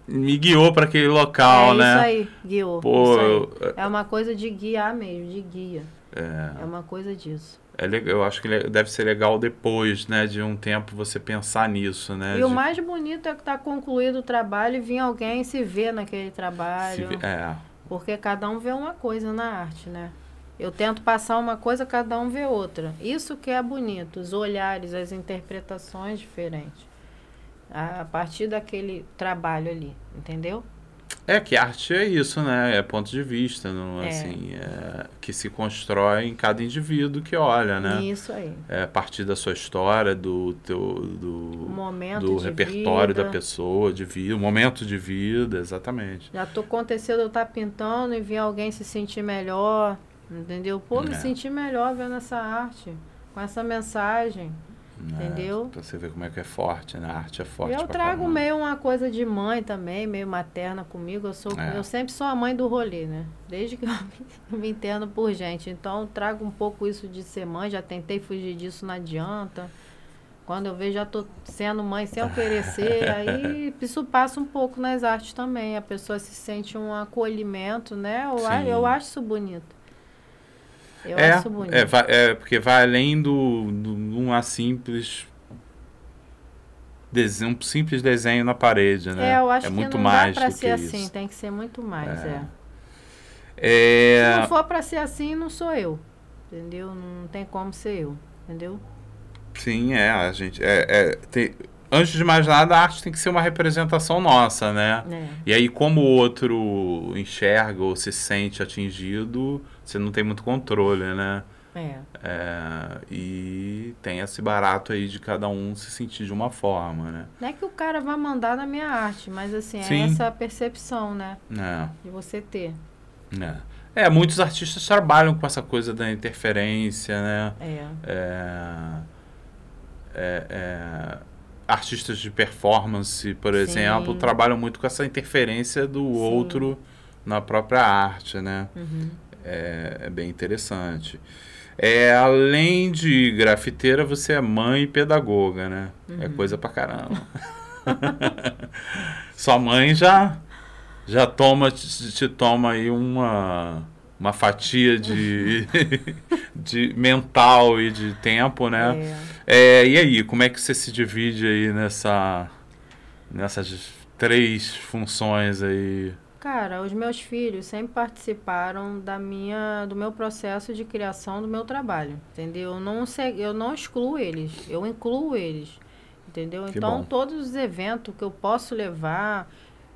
me guiou para aquele local, é né? Isso aí, guiou. Pô, aí. é uma coisa de guiar mesmo, de guia. É, é uma coisa disso. É legal, eu acho que deve ser legal depois, né, de um tempo você pensar nisso, né? E de... o mais bonito é que tá concluído o trabalho e vir alguém se ver naquele trabalho. Se é. Porque cada um vê uma coisa na arte, né? Eu tento passar uma coisa, cada um vê outra. Isso que é bonito, os olhares, as interpretações diferentes. A partir daquele trabalho ali, entendeu? É que arte é isso, né? É ponto de vista, não, é. assim, é, que se constrói em cada indivíduo que olha, né? Isso aí. É a partir da sua história, do teu, do, momento do repertório vida. da pessoa, de vida, o momento de vida, exatamente. Já tô acontecendo eu estar tá pintando e ver alguém se sentir melhor, Entendeu? Pô, me é. senti melhor vendo essa arte, com essa mensagem. É, entendeu? Pra você ver como é que é forte, né? A arte é forte. Eu trago meio uma coisa de mãe também, meio materna comigo. Eu, sou, é. eu sempre sou a mãe do rolê, né? Desde que eu me entendo por gente. Então, eu trago um pouco isso de ser mãe. Já tentei fugir disso, não adianta. Quando eu vejo, já tô sendo mãe sem eu querer ser. aí isso passa um pouco nas artes também. A pessoa se sente um acolhimento, né? Eu, eu acho isso bonito. Eu é, acho bonito. É, é, porque vai além do, do uma simples desenho, um simples desenho na parede, né? É, eu acho é que muito não mais dá pra ser assim, isso. tem que ser muito mais, é. é. Se não for para ser assim, não sou eu, entendeu? Não tem como ser eu, entendeu? Sim, é, a gente é, é tem, antes de mais nada, a arte tem que ser uma representação nossa, né? É. E aí, como o outro enxerga ou se sente atingido, você não tem muito controle, né? É. é. E tem esse barato aí de cada um se sentir de uma forma, né? Não é que o cara vai mandar na minha arte, mas assim, é Sim. é essa percepção, né? É. De você ter. É. É, muitos artistas trabalham com essa coisa da interferência, né? É. é, é, é artistas de performance, por Sim. exemplo, trabalham muito com essa interferência do Sim. outro na própria arte, né? Uhum. É, é, bem interessante. É, além de grafiteira, você é mãe e pedagoga, né? É uhum. É coisa pra caramba. Sua mãe já já toma te, te toma aí uma uma fatia de, de mental e de tempo, né? É. é. e aí, como é que você se divide aí nessa nessas três funções aí? Cara, os meus filhos sempre participaram da minha, do meu processo de criação do meu trabalho, entendeu? Eu não, eu não excluo eles, eu incluo eles, entendeu? Que então, bom. todos os eventos que eu posso levar,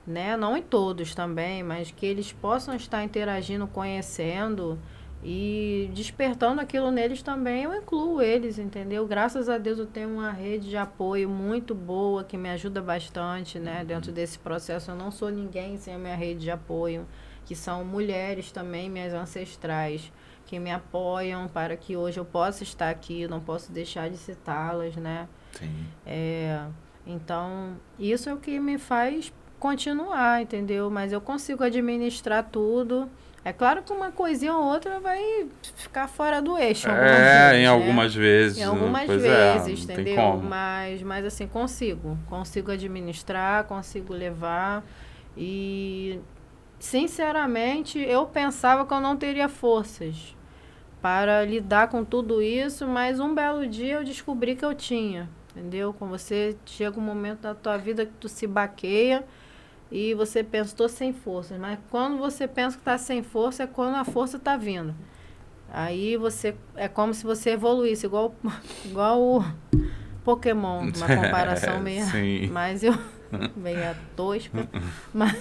né? Não em todos também, mas que eles possam estar interagindo, conhecendo e despertando aquilo neles também, eu incluo eles, entendeu? Graças a Deus eu tenho uma rede de apoio muito boa que me ajuda bastante, né? Dentro desse processo eu não sou ninguém sem a minha rede de apoio, que são mulheres também, minhas ancestrais, que me apoiam para que hoje eu possa estar aqui, eu não posso deixar de citá-las, né? Sim. É, então, isso é o que me faz continuar, entendeu? Mas eu consigo administrar tudo. É claro que uma coisinha ou outra vai ficar fora do eixo. É, vezes, em né? algumas vezes. Em algumas pois é, vezes, tem entendeu? Mas, mas assim, consigo. Consigo administrar, consigo levar. E, sinceramente, eu pensava que eu não teria forças para lidar com tudo isso, mas um belo dia eu descobri que eu tinha. Entendeu? Com você chega um momento da tua vida que tu se baqueia e você pensa, estou sem forças. Mas quando você pensa que está sem força, é quando a força está vindo. Aí você é como se você evoluísse, igual, igual o Pokémon, uma comparação meio. Sim. Mas eu meio tosca. mas,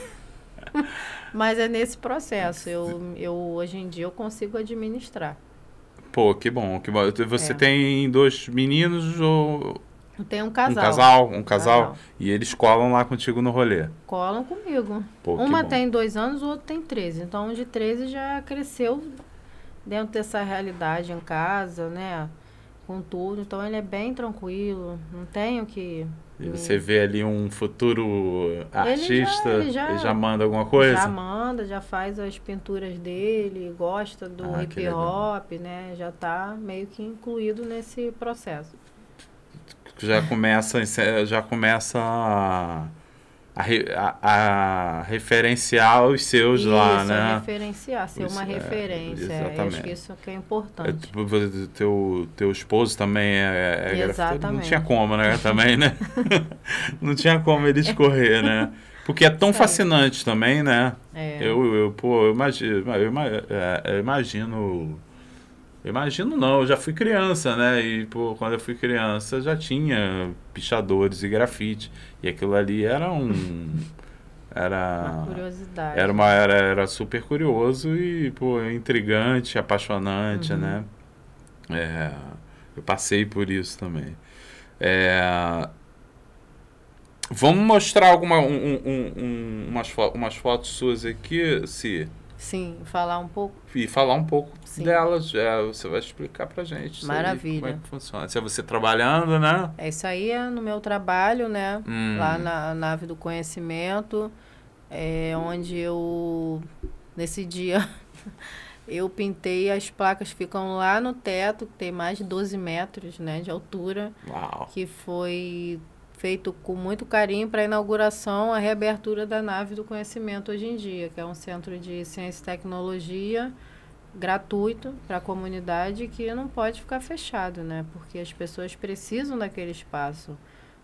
mas é nesse processo. Eu, eu hoje em dia eu consigo administrar. Pô, que bom, que bom. Você É. tem dois meninos ou Tenho um um casal. casal? Um casal. Casal. E eles colam lá contigo no rolê. Colam comigo. Pô, Uma tem dois anos, o outro tem 13. Então, um de 13 já cresceu dentro dessa realidade em casa, né? Com tudo. Então, ele é bem tranquilo. Não tenho que. E você vê ali um futuro artista, ele já- ele já manda alguma coisa? Já manda, já faz as pinturas dele, gosta do Ah, hip hop, né? Já tá meio que incluído nesse processo. Já começa já começa a, a, a- a referenciar os seus lá, isso, né? referenciar, ser Isso, uma é, referência. É, acho exatamente. que isso que é É, importante. tipo, você- teu, teu esposo também é, é grafiteiro? Não tinha como, né? Também, né? Não tinha como ele escorrer, né? Porque é tão aí. fascinante também, né? É. Eu, eu, pô, eu imagino, é, eu imagino. Imagino não, eu já fui criança, né? E, pô, quando eu fui criança já tinha pichadores e grafite. E aquilo ali era um. Era. Uma curiosidade. Era, uma, era, era super curioso e, pô, intrigante, apaixonante, Uhum. né? É, eu passei por isso também. É, vamos mostrar alguma, um, um- um- umas, fo- umas fotos suas aqui, Si, Sim, falar um pouco. e falar um pouco Sim. delas. É, você vai explicar pra gente isso aí, Maravilha. como é que funciona. Se é você trabalhando, né? É isso aí é no meu trabalho, né? Hum. Lá na nave do conhecimento, é onde eu nesse dia eu pintei as placas ficam lá no teto, que tem mais de 12 metros, né, de altura, Uau. que foi feito com muito carinho para a inauguração, a reabertura da nave do conhecimento hoje em dia, que é um centro de ciência e tecnologia gratuito para a comunidade que não pode ficar fechado, né? Porque as pessoas precisam daquele espaço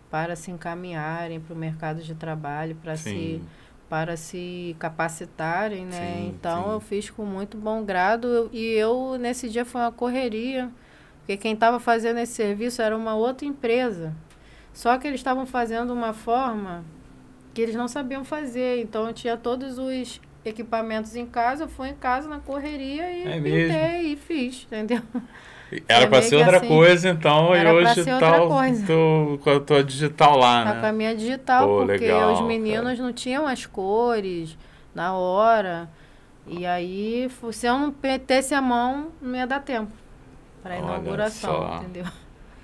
para se encaminharem para o mercado de trabalho, para se para se capacitarem, né? Sim, então sim. eu fiz com muito bom grado eu- e eu nesse dia foi uma correria, porque quem estava fazendo esse serviço era uma outra empresa. Só que eles estavam fazendo uma forma que eles não sabiam fazer. Então eu tinha todos os equipamentos em casa, eu fui em casa na correria e É pintei e fiz, entendeu? Era É meio ser outra assim, coisa, então, e hoje tá coisa. tô com a tua digital lá, Tá né? com a minha digital, Pô, porque legal, os meninos não tinham as cores na hora. E aí, se eu não metesse a mão, não ia dar tempo para inauguração, entendeu?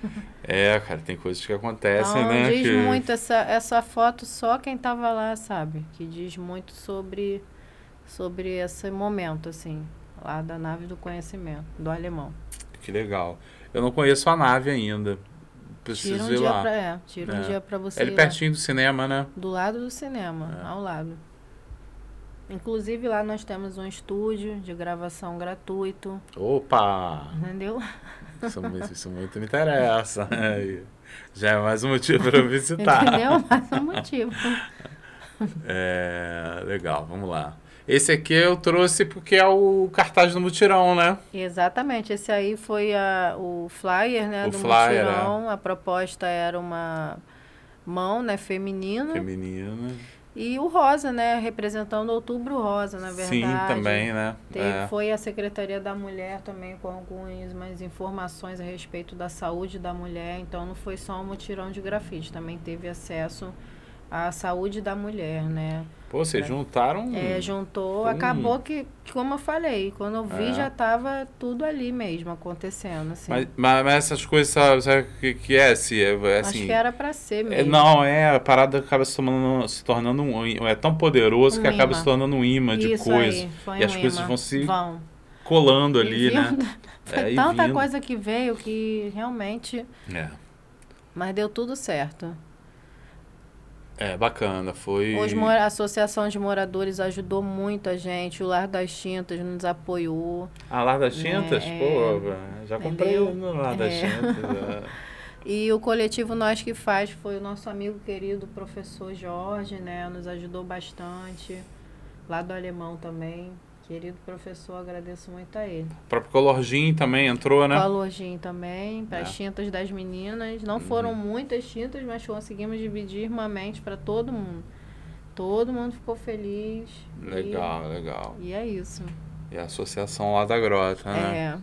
É, cara, tem coisas que acontecem, Então, né? diz que... muito essa, essa foto, só quem tava lá sabe. Que diz muito sobre, sobre esse momento, assim, lá da nave do conhecimento, do alemão. que legal. Eu não conheço a nave ainda. Tira Preciso um ir dia lá. pra, é, tira É. um dia pra você É lá. pertinho do cinema, né? Do lado do cinema, É. ao lado. Inclusive lá nós temos um estúdio de gravação gratuito, Opa! entendeu? Isso, muito- isso muito me interessa. Já é mais um motivo para eu visitar. Entendeu? Mais um motivo. É, legal, vamos lá. Esse aqui eu trouxe porque é o cartaz do mutirão, né? Exatamente, esse aí foi a, o flyer, né, O do flyer, mutirão. A proposta era uma mão, né, feminina. Feminina. E o rosa, né, representando outubro rosa, na verdade. Sim, também, né? Teve, É. Foi a Secretaria da Mulher também com algumas informações a respeito da saúde da mulher. Então não foi só um mutirão de grafite, também teve acesso a saúde da mulher, né? Pô, vocês juntaram. É, juntou. Acabou que, como eu falei, quando eu vi É. já estava tudo ali mesmo acontecendo, assim. Mas, mas, mas essas coisas, sabe, sabe o que, que é? Se, é, é Acho assim, que era pra ser é, mesmo. não, é, a parada acaba se, tomando, se tornando um. É tão poderoso Um que acaba imã. se tornando um imã de Isso coisa. aí, foi E um as coisas imã. vão se Vão. colando E ali, né? Foi É, e tanta vindo. coisa que veio que realmente. É. Mas deu tudo certo. É, bacana. Foi. Os mora- a Associação de Moradores ajudou muito a gente, o Lar das Tintas nos apoiou. Ah, Lar das Tintas? É, Pô, já comprei no Lar das É. Tintas. é. E o coletivo Nós Que Faz foi o nosso amigo querido professor Jorge, né? Nos ajudou bastante. Lá do Alemão também. Querido professor, agradeço muito a ele. O próprio Colorgin também entrou, né? A Lojinha também, para as É. tintas das meninas. Não Uhum. foram muitas tintas, mas conseguimos dividir irmãmente para todo mundo. Todo mundo ficou feliz. e- Legal, legal. E, é isso. E a associação lá da Grota, né?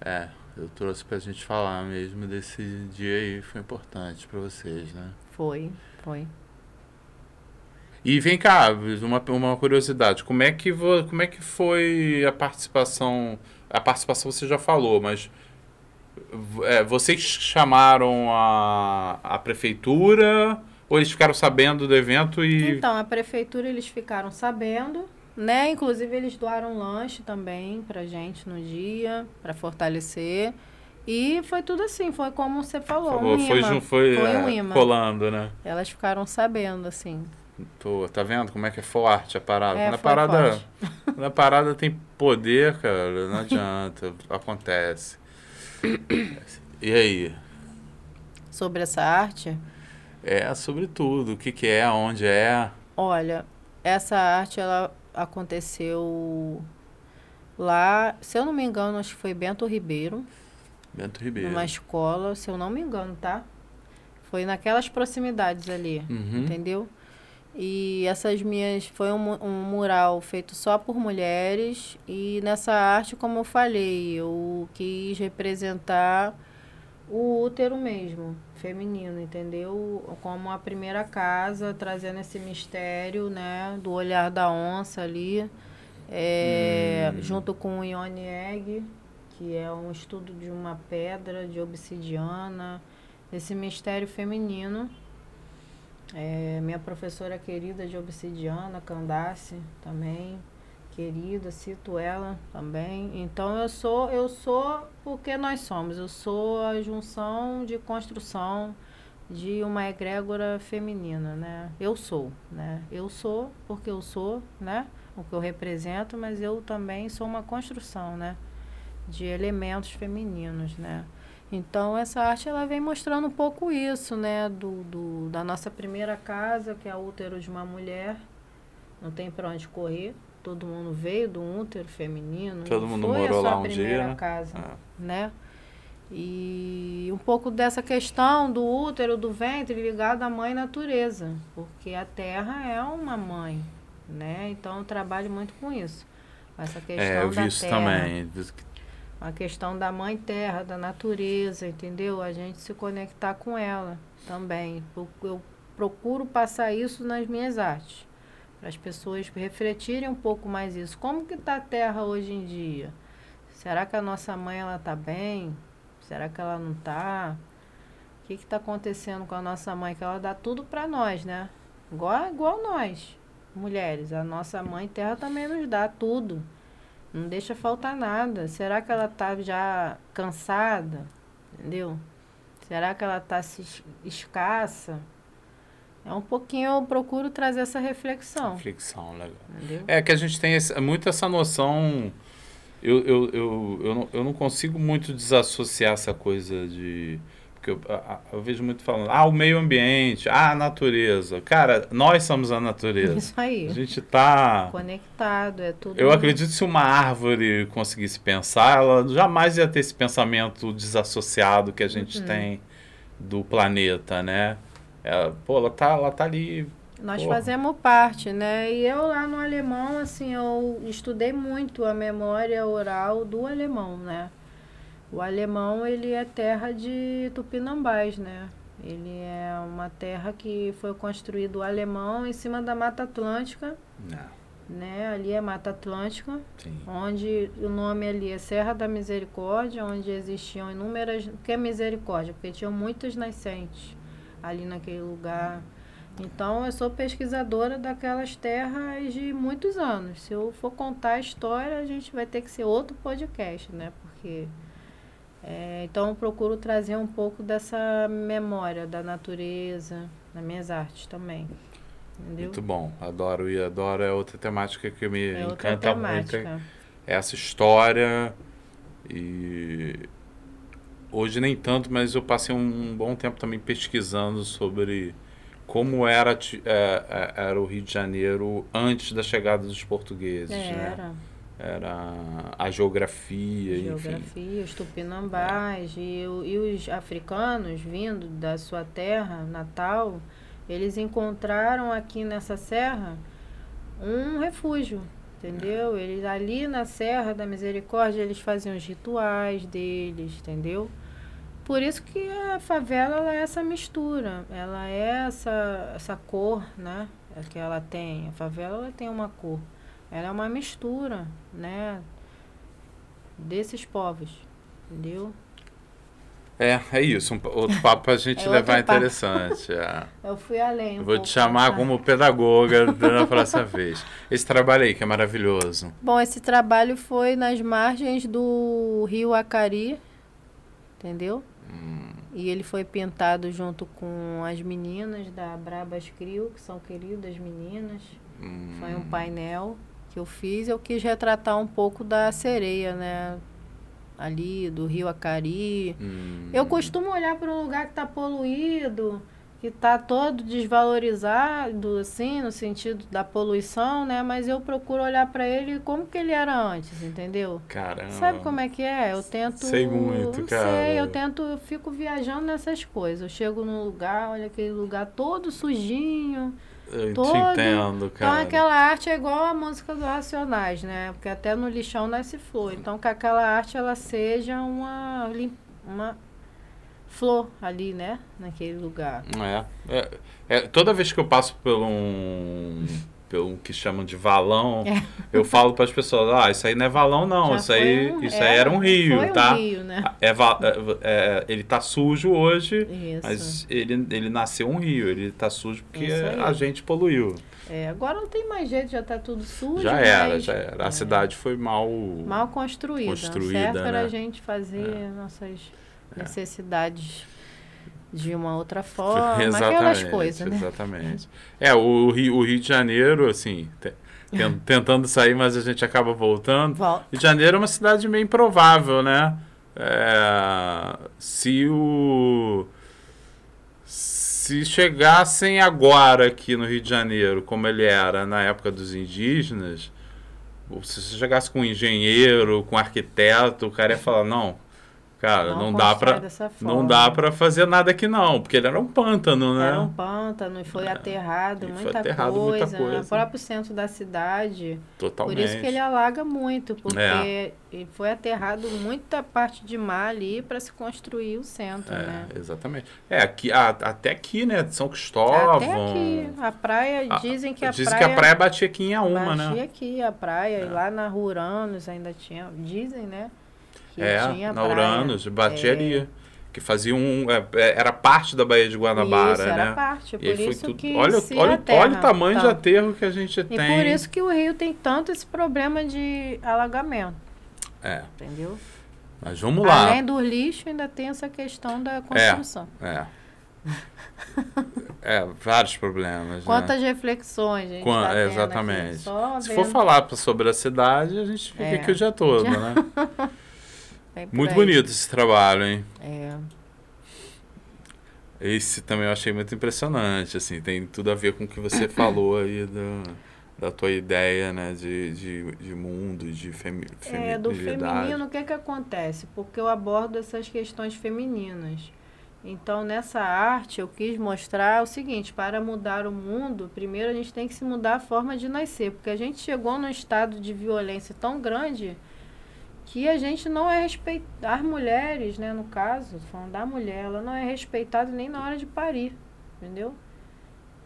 É. É, eu trouxe pra gente falar mesmo desse dia aí, foi importante pra vocês, né? Foi, foi. E vem cá, uma, uma curiosidade, como é que vo, como é que foi a participação? A participação você já falou, mas é, vocês chamaram a, a prefeitura ou eles ficaram sabendo do evento e Então, a prefeitura eles ficaram sabendo, né? Inclusive eles doaram lanche também pra gente no dia, para fortalecer. E foi tudo assim, foi como você falou, um foi, imã. foi, Foi é, um imã. colando, né? Elas ficaram sabendo, assim. Tô, tá vendo como é que é forte a parada? É, Quando a foi parada, forte. quando a parada tem poder, cara, não adianta, acontece. E aí? Sobre essa arte, É sobre tudo, o que que é, onde é. olha, essa arte ela aconteceu lá, se eu não me engano, acho que foi Bento Ribeiro. Bento Ribeiro. numa escola, se eu não me engano, tá? Foi naquelas proximidades ali, Uhum. entendeu? E essas minhas foi um, um mural feito só por mulheres e nessa arte, como eu falei, eu quis representar o útero mesmo, feminino, entendeu? Como a primeira casa, trazendo esse mistério, né, do olhar da onça ali, é, Hum. junto com o Ione Egg, que é um estudo de uma pedra de obsidiana, esse mistério feminino. É, minha professora querida de obsidiana, Candace, também querida, cito ela também. Então eu sou, eu sou porque nós somos. Eu sou a junção de construção de uma egrégora feminina, né? Eu sou, né? Eu sou porque eu sou, né? O que eu represento, mas eu também sou uma construção, né? De elementos femininos, né? Então essa arte ela vem mostrando um pouco isso, né? Do, do, da nossa primeira casa, que é o útero de uma mulher. Não tem para onde correr. Todo mundo veio do útero feminino. Todo mundo foi morou a sua lá um primeira dia, né? casa, Ah. né? E um pouco dessa questão do útero, do ventre ligado à mãe natureza, porque a terra é uma mãe, né? Então eu trabalho muito com isso. Essa questão É, eu da vi isso terra também. A questão da mãe terra, da natureza, entendeu? A gente se conectar com ela também. Eu procuro passar isso nas minhas artes, para as pessoas refletirem um pouco mais isso. Como que está a terra hoje em dia? Será que a nossa mãe ela está bem? Será que ela não está? O que está acontecendo com a nossa mãe? Que ela dá tudo para nós, né? Igual, igual nós, mulheres. A nossa mãe terra também nos dá tudo. Não deixa faltar nada. Será que ela tá já cansada? Entendeu? Será que ela tá se es- escassa? É um pouquinho eu procuro trazer essa reflexão, Fricção, legal. entendeu? É que a gente tem esse- muito essa noção. Eu, eu, eu, eu, não, eu não consigo muito desassociar essa coisa de. Eu, eu vejo muito falando, ah, o meio ambiente, ah, a natureza. Cara, nós somos a natureza. Isso aí. A gente tá. Conectado, é tudo. Eu acredito que se uma árvore conseguisse pensar, ela jamais ia ter esse pensamento desassociado que a gente Uhum. tem do planeta, né? É, pô, ela tá, ela tá ali. Nós Porra. fazemos parte, né? E eu lá no alemão, assim, eu estudei muito a memória oral do alemão, né? O alemão, ele é terra de tupinambás, né? Ele é uma terra que foi construído alemão em cima da Mata Atlântica. Não. Né? Ali é Mata Atlântica, Sim. onde o nome ali é Serra da Misericórdia, onde existiam inúmeras. O que é misericórdia? Porque tinham muitas nascentes ali naquele lugar. Então, eu sou pesquisadora daquelas terras de muitos anos. Se eu for contar a história, a gente vai ter que ser outro podcast, né? Porque. É, então, eu procuro trazer um pouco dessa memória da natureza nas minhas artes também. Entendeu? Muito bom. Adoro e adoro. É outra temática que me é encanta muito. É essa história. E hoje nem tanto, mas eu passei um bom tempo também pesquisando sobre como era, é, é, era o Rio de Janeiro antes da chegada dos portugueses, né? Era. A geografia, enfim. Geografia, os tupinambás e, o- e os africanos vindo da sua terra natal, eles encontraram aqui nessa serra um refúgio, entendeu? Eles ali na Serra da Misericórdia, eles faziam os rituais deles, entendeu? Por isso que a favela ela é essa mistura, ela é essa, essa cor, né? é Que ela tem. A favela ela tem uma cor. Ela é uma mistura, né? Desses povos, entendeu? É, é isso. Um, outro papo pra gente É levar interessante. é. Eu fui além. um vou te chamar como pedagoga da próxima vez. Esse trabalho aí, que é maravilhoso. Bom, esse trabalho foi nas margens do rio Acari, entendeu? Hum, E ele foi pintado junto com as meninas da Brabas Crio, que são queridas meninas. hum, Foi um painel que eu fiz. Eu quis retratar um pouco da sereia, né? Ali, do rio Acari. hum. Eu costumo olhar para um lugar que está poluído, que está todo desvalorizado, assim, no sentido da poluição, né? Mas eu procuro olhar para ele como que ele era antes, entendeu? Caramba. Sabe como é que é? Eu tento. Sei muito, cara. Sei, eu tento, eu fico viajando nessas coisas. Eu chego num lugar, olha aquele lugar todo sujinho. Eu todo- te entendo, Então cara. aquela arte é igual a música do Racionais, né? Porque até no lixão nasce flor. Então que aquela arte ela seja uma, uma flor ali, né? Naquele lugar. É, é, é, toda vez que eu passo por um, pelo que chamam de valão, eu falo para as pessoas, ah, isso aí não é valão não, Já isso aí, um- isso aí era um rio, foi um tá? rio, né? É, va- é, é, ele tá sujo hoje, Isso. mas ele, ele nasceu um rio, ele tá sujo porque a gente poluiu. É, agora não tem mais jeito, já tá tudo sujo. já era, já era. A é, cidade foi mal... mal construída. construída, certo era né? a gente fazer É. nossas necessidades de uma outra forma, aquelas Exatamente, coisas, né? Exatamente. É, o Rio, o Rio de Janeiro, assim, te- ten- tentando sair, mas a gente acaba voltando. Vol- Rio de Janeiro é uma cidade meio improvável, né? É, se o. Se chegassem agora aqui no Rio de Janeiro, como ele era na época dos indígenas, se você chegasse com um engenheiro, com um arquiteto, o cara ia falar, não, cara, não, dá constrói pra. dessa Não dá para fazer nada aqui não, porque ele era um pântano, né? Era um pântano e foi aterrado, E foi muita, aterrado muita coisa, coisa. O próprio centro da cidade. Totalmente. Por isso que ele alaga muito, porque É. foi aterrado muita parte de mar ali para se construir o centro, né? É, exatamente. É, aqui, a- até aqui, né? de São Cristóvão. Até aqui, a praia, dizem que a Dizem praia... que a praia batia aqui em Auma, batia né? aqui a praia, É. e lá na Ruranos ainda tinha, dizem, né? Que É, tinha na praia. Uranus, batia É. ali. Que fazia um. é, era parte da Baía de Guanabara, Isso, né? era parte, por E foi isso tudo. que Olha, olha, olha o tamanho de tanto. aterro que a gente E tem. por isso que o Rio tem tanto esse problema de alagamento, É, entendeu? mas vamos lá. Além do lixo, ainda tem essa questão da construção. É. É, vários problemas. né? Quantas reflexões, gente. Tá aqui, exatamente. só Se for vendo- falar pra- sobre a cidade, a gente fica É. aqui o dia todo, né? Vem por Muito aí. bonito esse trabalho, hein? É. Esse também eu achei muito impressionante, assim, tem tudo a ver com o que você falou aí da, da tua ideia, né, de, de, de mundo, de femi É, do feminilidade. feminino, o que que acontece? Porque eu abordo essas questões femininas. Então, nessa arte, eu quis mostrar o seguinte: para mudar o mundo, primeiro a gente tem que se mudar a forma de nascer, porque a gente chegou num estado de violência tão grande que a gente não é respeitar as mulheres, né, no caso, falando da mulher, ela não é respeitada nem na hora de parir, entendeu?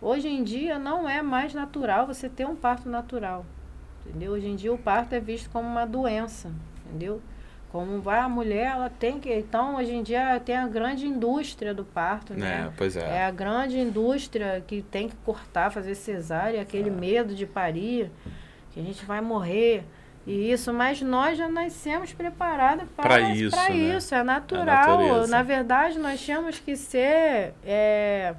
Hoje em dia não é mais natural você ter um parto natural, entendeu? Hoje em dia o parto é visto como uma doença, entendeu? Como vai a mulher, ela tem que. Então, hoje em dia tem a grande indústria do parto, né? É, pois é. É a grande indústria que tem que cortar, fazer cesárea, aquele é. medo de parir, que a gente vai morrer. E isso, mas nós já nascemos preparados para isso. Para né? isso, é natural. Na verdade, nós tínhamos que ser. É,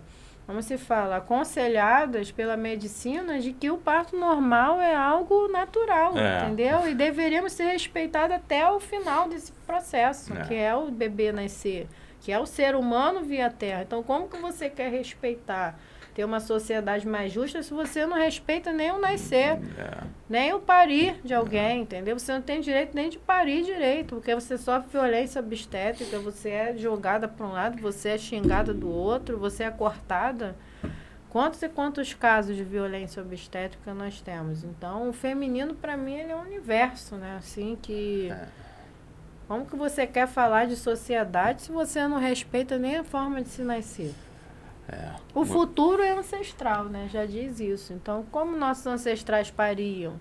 como se fala, aconselhadas pela medicina de que o parto normal é algo natural, é. entendeu? E deveríamos ser respeitados até o final desse processo, é. que é o bebê nascer, que é o ser humano via terra. Então, como que você quer respeitar ter uma sociedade mais justa se você não respeita nem o nascer, é. nem o parir de alguém, entendeu? Você não tem direito nem de parir direito, porque você sofre violência obstétrica, você é jogada para um lado, você é xingada do outro, você é cortada. Quantos e quantos casos de violência obstétrica nós temos? Então, o feminino, para mim, ele é um universo, né? Assim, que... É. Como que você quer falar de sociedade se você não respeita nem a forma de se nascer? É. O futuro é ancestral, né? Já diz isso. Então, como nossos ancestrais pariam?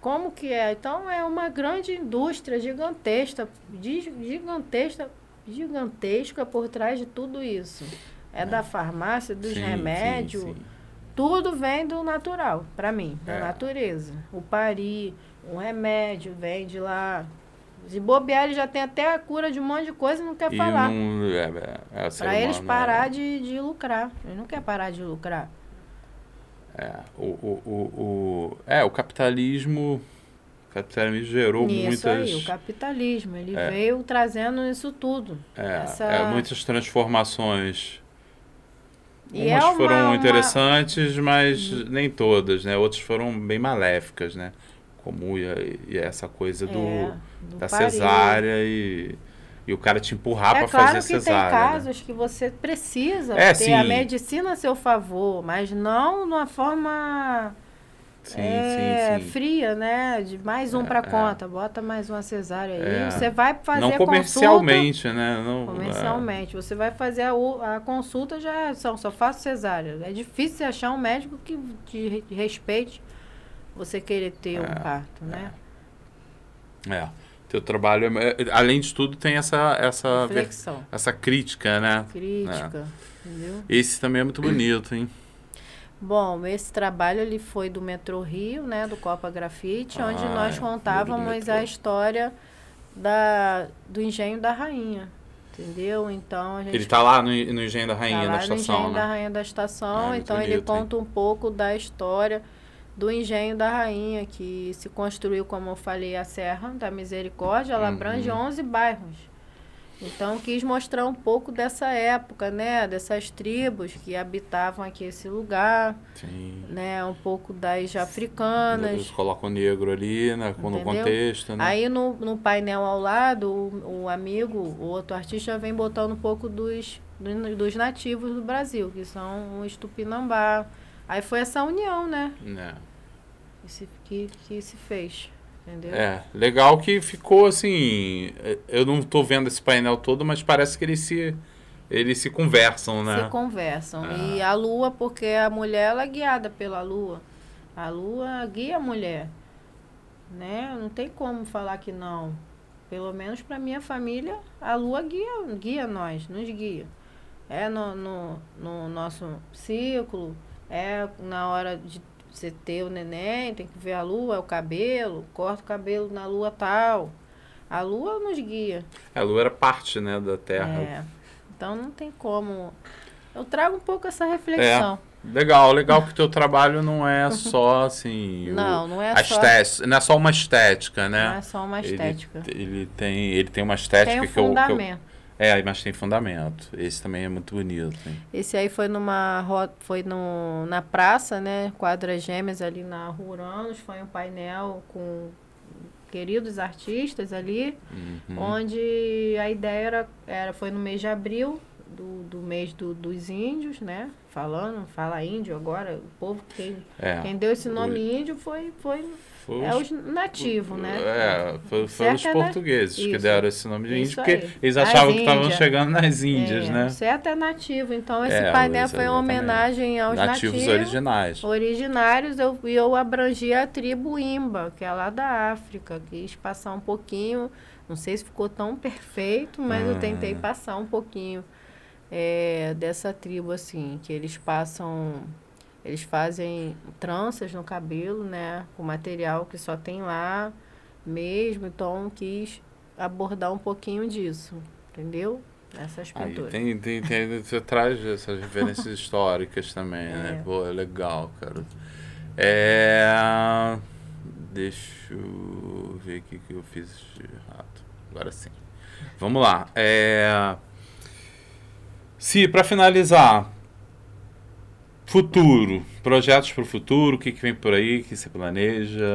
Como que é? Então, é uma grande indústria gigantesca, gigantesca, gigantesca por trás de tudo isso. É, é. da farmácia, dos sim, remédios. Sim, sim. Tudo vem do natural, para mim, da é. natureza. O pari, o remédio vem de lá, de bobear, ele já tem até a cura de um monte de coisa e não quer e falar. Não, é, é, é para eles parar é. de, de lucrar. Ele não quer parar de lucrar. É, o, o, o, o, é, o capitalismo. O capitalismo gerou isso muitas. Aí, o capitalismo. Ele é. veio trazendo isso tudo. É, essa... é muitas transformações. E Umas é uma, foram interessantes, uma... mas hum. nem todas, né? Outras foram bem maléficas, né? Como e, e essa coisa do é da cesárea e, e o cara te empurrar é para claro fazer que cesárea. Tem né? casos né? que você precisa é, ter sim. a medicina a seu favor, mas não de uma forma sim, é, sim, fria, né? De mais um é, para é. conta, bota mais uma cesárea aí. É. Você vai fazer não comercialmente, consulta, né? Não, comercialmente. Você vai fazer a, a consulta já são só faço cesárea. É difícil achar um médico que te respeite você querer ter um parto, né? É. Teu trabalho, é, é, além de tudo, tem essa essa essa crítica, né? Crítica, é. entendeu? Esse também é muito bonito, hein? Bom, esse trabalho ele foi do Metrô Rio, né, do Copa Grafite, ah, onde nós é, contávamos a história da, do Engenho da Rainha, entendeu? Então Ele está lá no, no Engenho da Rainha tá da estação, no Engenho né? da Rainha da estação, ah, então ele conta hein? um pouco da história do engenho da rainha, que se construiu, como eu falei, a Serra da Misericórdia, ela uhum. abrange 11 bairros. Então, quis mostrar um pouco dessa época, né? Dessas tribos que habitavam aqui esse lugar. Sim. Né? Um pouco das africanas. Eles colocam o negro ali, né? No contexto, né? Aí, no, no painel ao lado, o, o amigo, o outro artista, vem botando um pouco dos, dos nativos do Brasil, que são os Tupinambá. Aí foi essa união, né? É que se, que, que se fez. Entendeu? É, legal que ficou assim. Eu não estou vendo esse painel todo, mas parece que eles se, eles se conversam, né? Se conversam. É. E a lua, porque a mulher ela é guiada pela lua. A lua guia a mulher. Né? Não tem como falar que não. Pelo menos para minha família, a lua guia, guia nós, nos guia. É no, no, no nosso ciclo, é na hora de você ter o neném, tem que ver a lua, é o cabelo, corta o cabelo na lua tal. A lua nos guia. A lua era parte, né, da Terra. É. Então não tem como. Eu trago um pouco essa reflexão. É. Legal, legal que o teu trabalho não é só assim. Não, o, não é só. Estética, não é só uma estética, né? Não é só uma estética. Ele, ele tem, ele tem uma estética tem um que, eu, que eu. É, mas tem fundamento. Esse também é muito bonito. Hein? Esse aí foi numa foi no, na praça, né? Quadras Gêmeas ali na Rua Uranos. Foi um painel com queridos artistas ali, uhum. onde a ideia era, era foi no mês de abril do, do mês do, dos índios, né? Falando, fala índio agora, o povo, quem, é, quem deu esse nome foi, índio foi, foi, foi é os nativos, né? É, foi, foi os é portugueses que deram esse nome de índio, porque aí. eles achavam que estavam chegando nas Índias, é, né? Certo é nativo, então esse é, painel foi uma homenagem aos nativos, nativos originais. originários. Eu, eu abrangi a tribo Imba, que é lá da África, quis passar um pouquinho, não sei se ficou tão perfeito, mas eu tentei ah. passar um pouquinho é, dessa tribo, assim, que eles passam, eles fazem tranças no cabelo, né, com material que só tem lá mesmo, então quis abordar um pouquinho disso, entendeu? Essas pinturas. Aí, tem, tem, tem, você traz essas referências históricas também, né? é. né? Pô, é legal, cara. É... Deixa eu ver o que eu fiz de errado. Agora sim. Vamos lá. É... Se, para finalizar, futuro, projetos para o futuro, o que, que vem por aí, que você planeja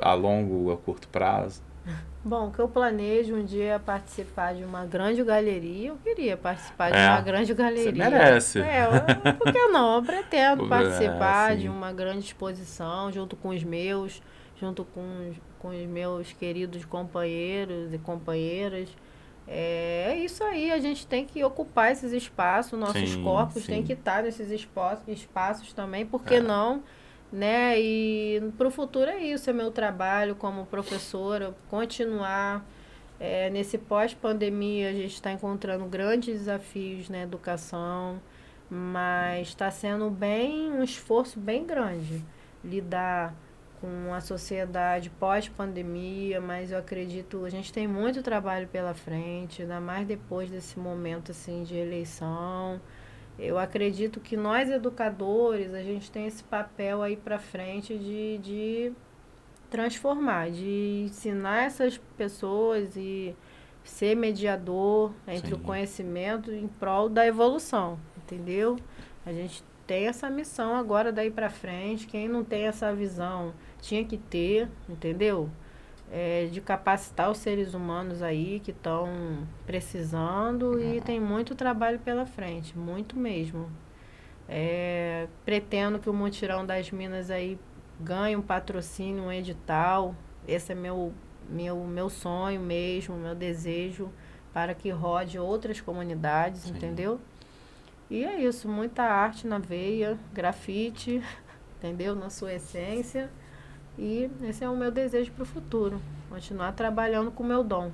a longo, a curto prazo? Bom, que eu planejo um dia participar de uma grande galeria. Eu queria participar de é, uma grande galeria. Você merece. É, eu, por que não? Eu pretendo participar é, de uma grande exposição junto com os meus, junto com, com os meus queridos companheiros e companheiras. É, é isso aí, a gente tem que ocupar esses espaços, nossos sim, corpos sim. têm que estar nesses espaços, espaços também, por que é. não? Né? E para o futuro é isso, é meu trabalho como professora, continuar. É, nesse pós-pandemia, a gente está encontrando grandes desafios na educação, mas está sendo bem um esforço bem grande lidar com a sociedade pós-pandemia, mas eu acredito, a gente tem muito trabalho pela frente, ainda mais depois desse momento assim de eleição. Eu acredito que nós educadores, a gente tem esse papel aí para frente de, de transformar, de ensinar essas pessoas e ser mediador entre Sim. o conhecimento em prol da evolução, entendeu? A gente tem essa missão agora daí para frente. Quem não tem essa visão tinha que ter, entendeu? É, de capacitar os seres humanos aí que estão precisando e tem muito trabalho pela frente, muito mesmo. É, pretendo que o Mutirão das Minas aí ganhe um patrocínio, um edital. Esse é meu, meu, meu sonho mesmo, meu desejo para que rode outras comunidades, Sim. entendeu? E é isso, muita arte na veia, grafite, entendeu? Na sua essência. E esse é o meu desejo para o futuro. Continuar trabalhando com o meu dom.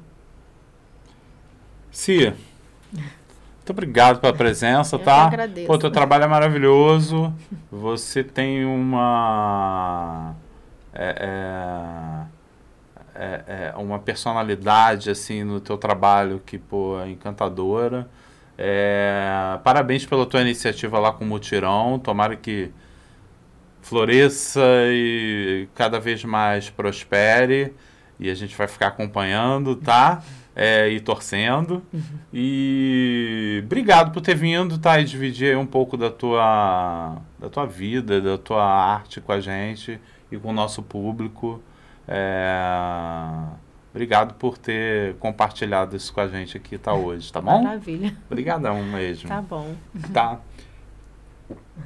Cia, muito obrigado pela presença, Eu tá? agradeço. Pô, teu trabalho é maravilhoso. Você tem uma. É, é, é, é, uma personalidade assim no teu trabalho que pô, é encantadora. É, parabéns pela tua iniciativa lá com o Mutirão. Tomara que floresça e cada vez mais prospere. E a gente vai ficar acompanhando, tá? É, e torcendo. E obrigado por ter vindo, tá? E dividir um pouco da tua, da tua vida, da tua arte com a gente e com o nosso público. É... Obrigado por ter compartilhado isso com a gente aqui, tá hoje, tá bom? Maravilha. Obrigadão mesmo. Tá bom. Tá.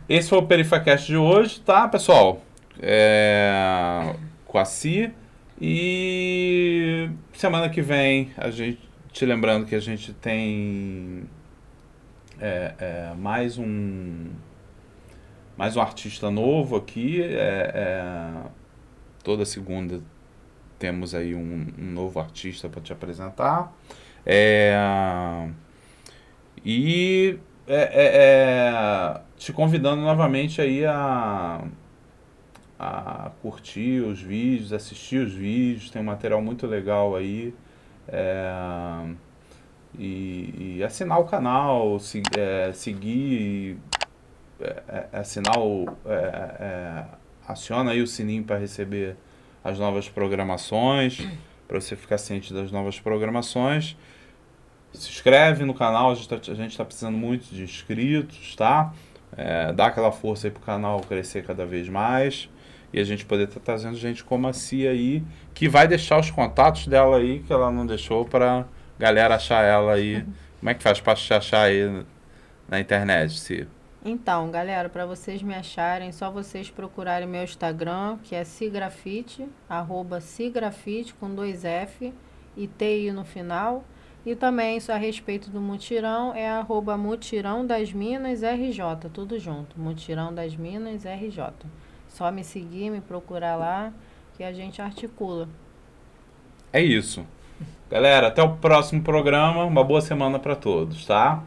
Esse foi o Perifacast de hoje, tá, pessoal? É... Com a Cia. E semana que vem, a gente, te lembrando que a gente tem é, é, mais um mais um artista novo aqui. É, é toda segunda temos aí um, um novo artista para te apresentar. É, e é, é, é, te convidando novamente aí a, a curtir os vídeos, assistir os vídeos, tem um material muito legal aí. É, e, e, assinar o canal, se, é, seguir, assinar o. aciona aí o sininho para receber as novas programações, para você ficar ciente das novas programações. Se inscreve no canal, a gente está tá precisando muito de inscritos, tá? É, dá aquela força aí pro canal crescer cada vez mais e a gente poder estar tá trazendo gente como a Cia aí, que vai deixar os contatos dela aí, que ela não deixou para galera achar ela aí. Como é que faz para te achar aí? na internet, Se? Então, galera, para vocês me acharem, só vocês procurarem meu Instagram, que é Cigrafite, arroba Cigrafite com dois F e TI no final. E também isso a respeito do mutirão é arroba mutirão das Minas RJ, tudo junto, mutirão das Minas RJ. Só me seguir, me procurar lá, que a gente articula. É isso. Galera, até o próximo programa. Uma boa semana para todos, tá?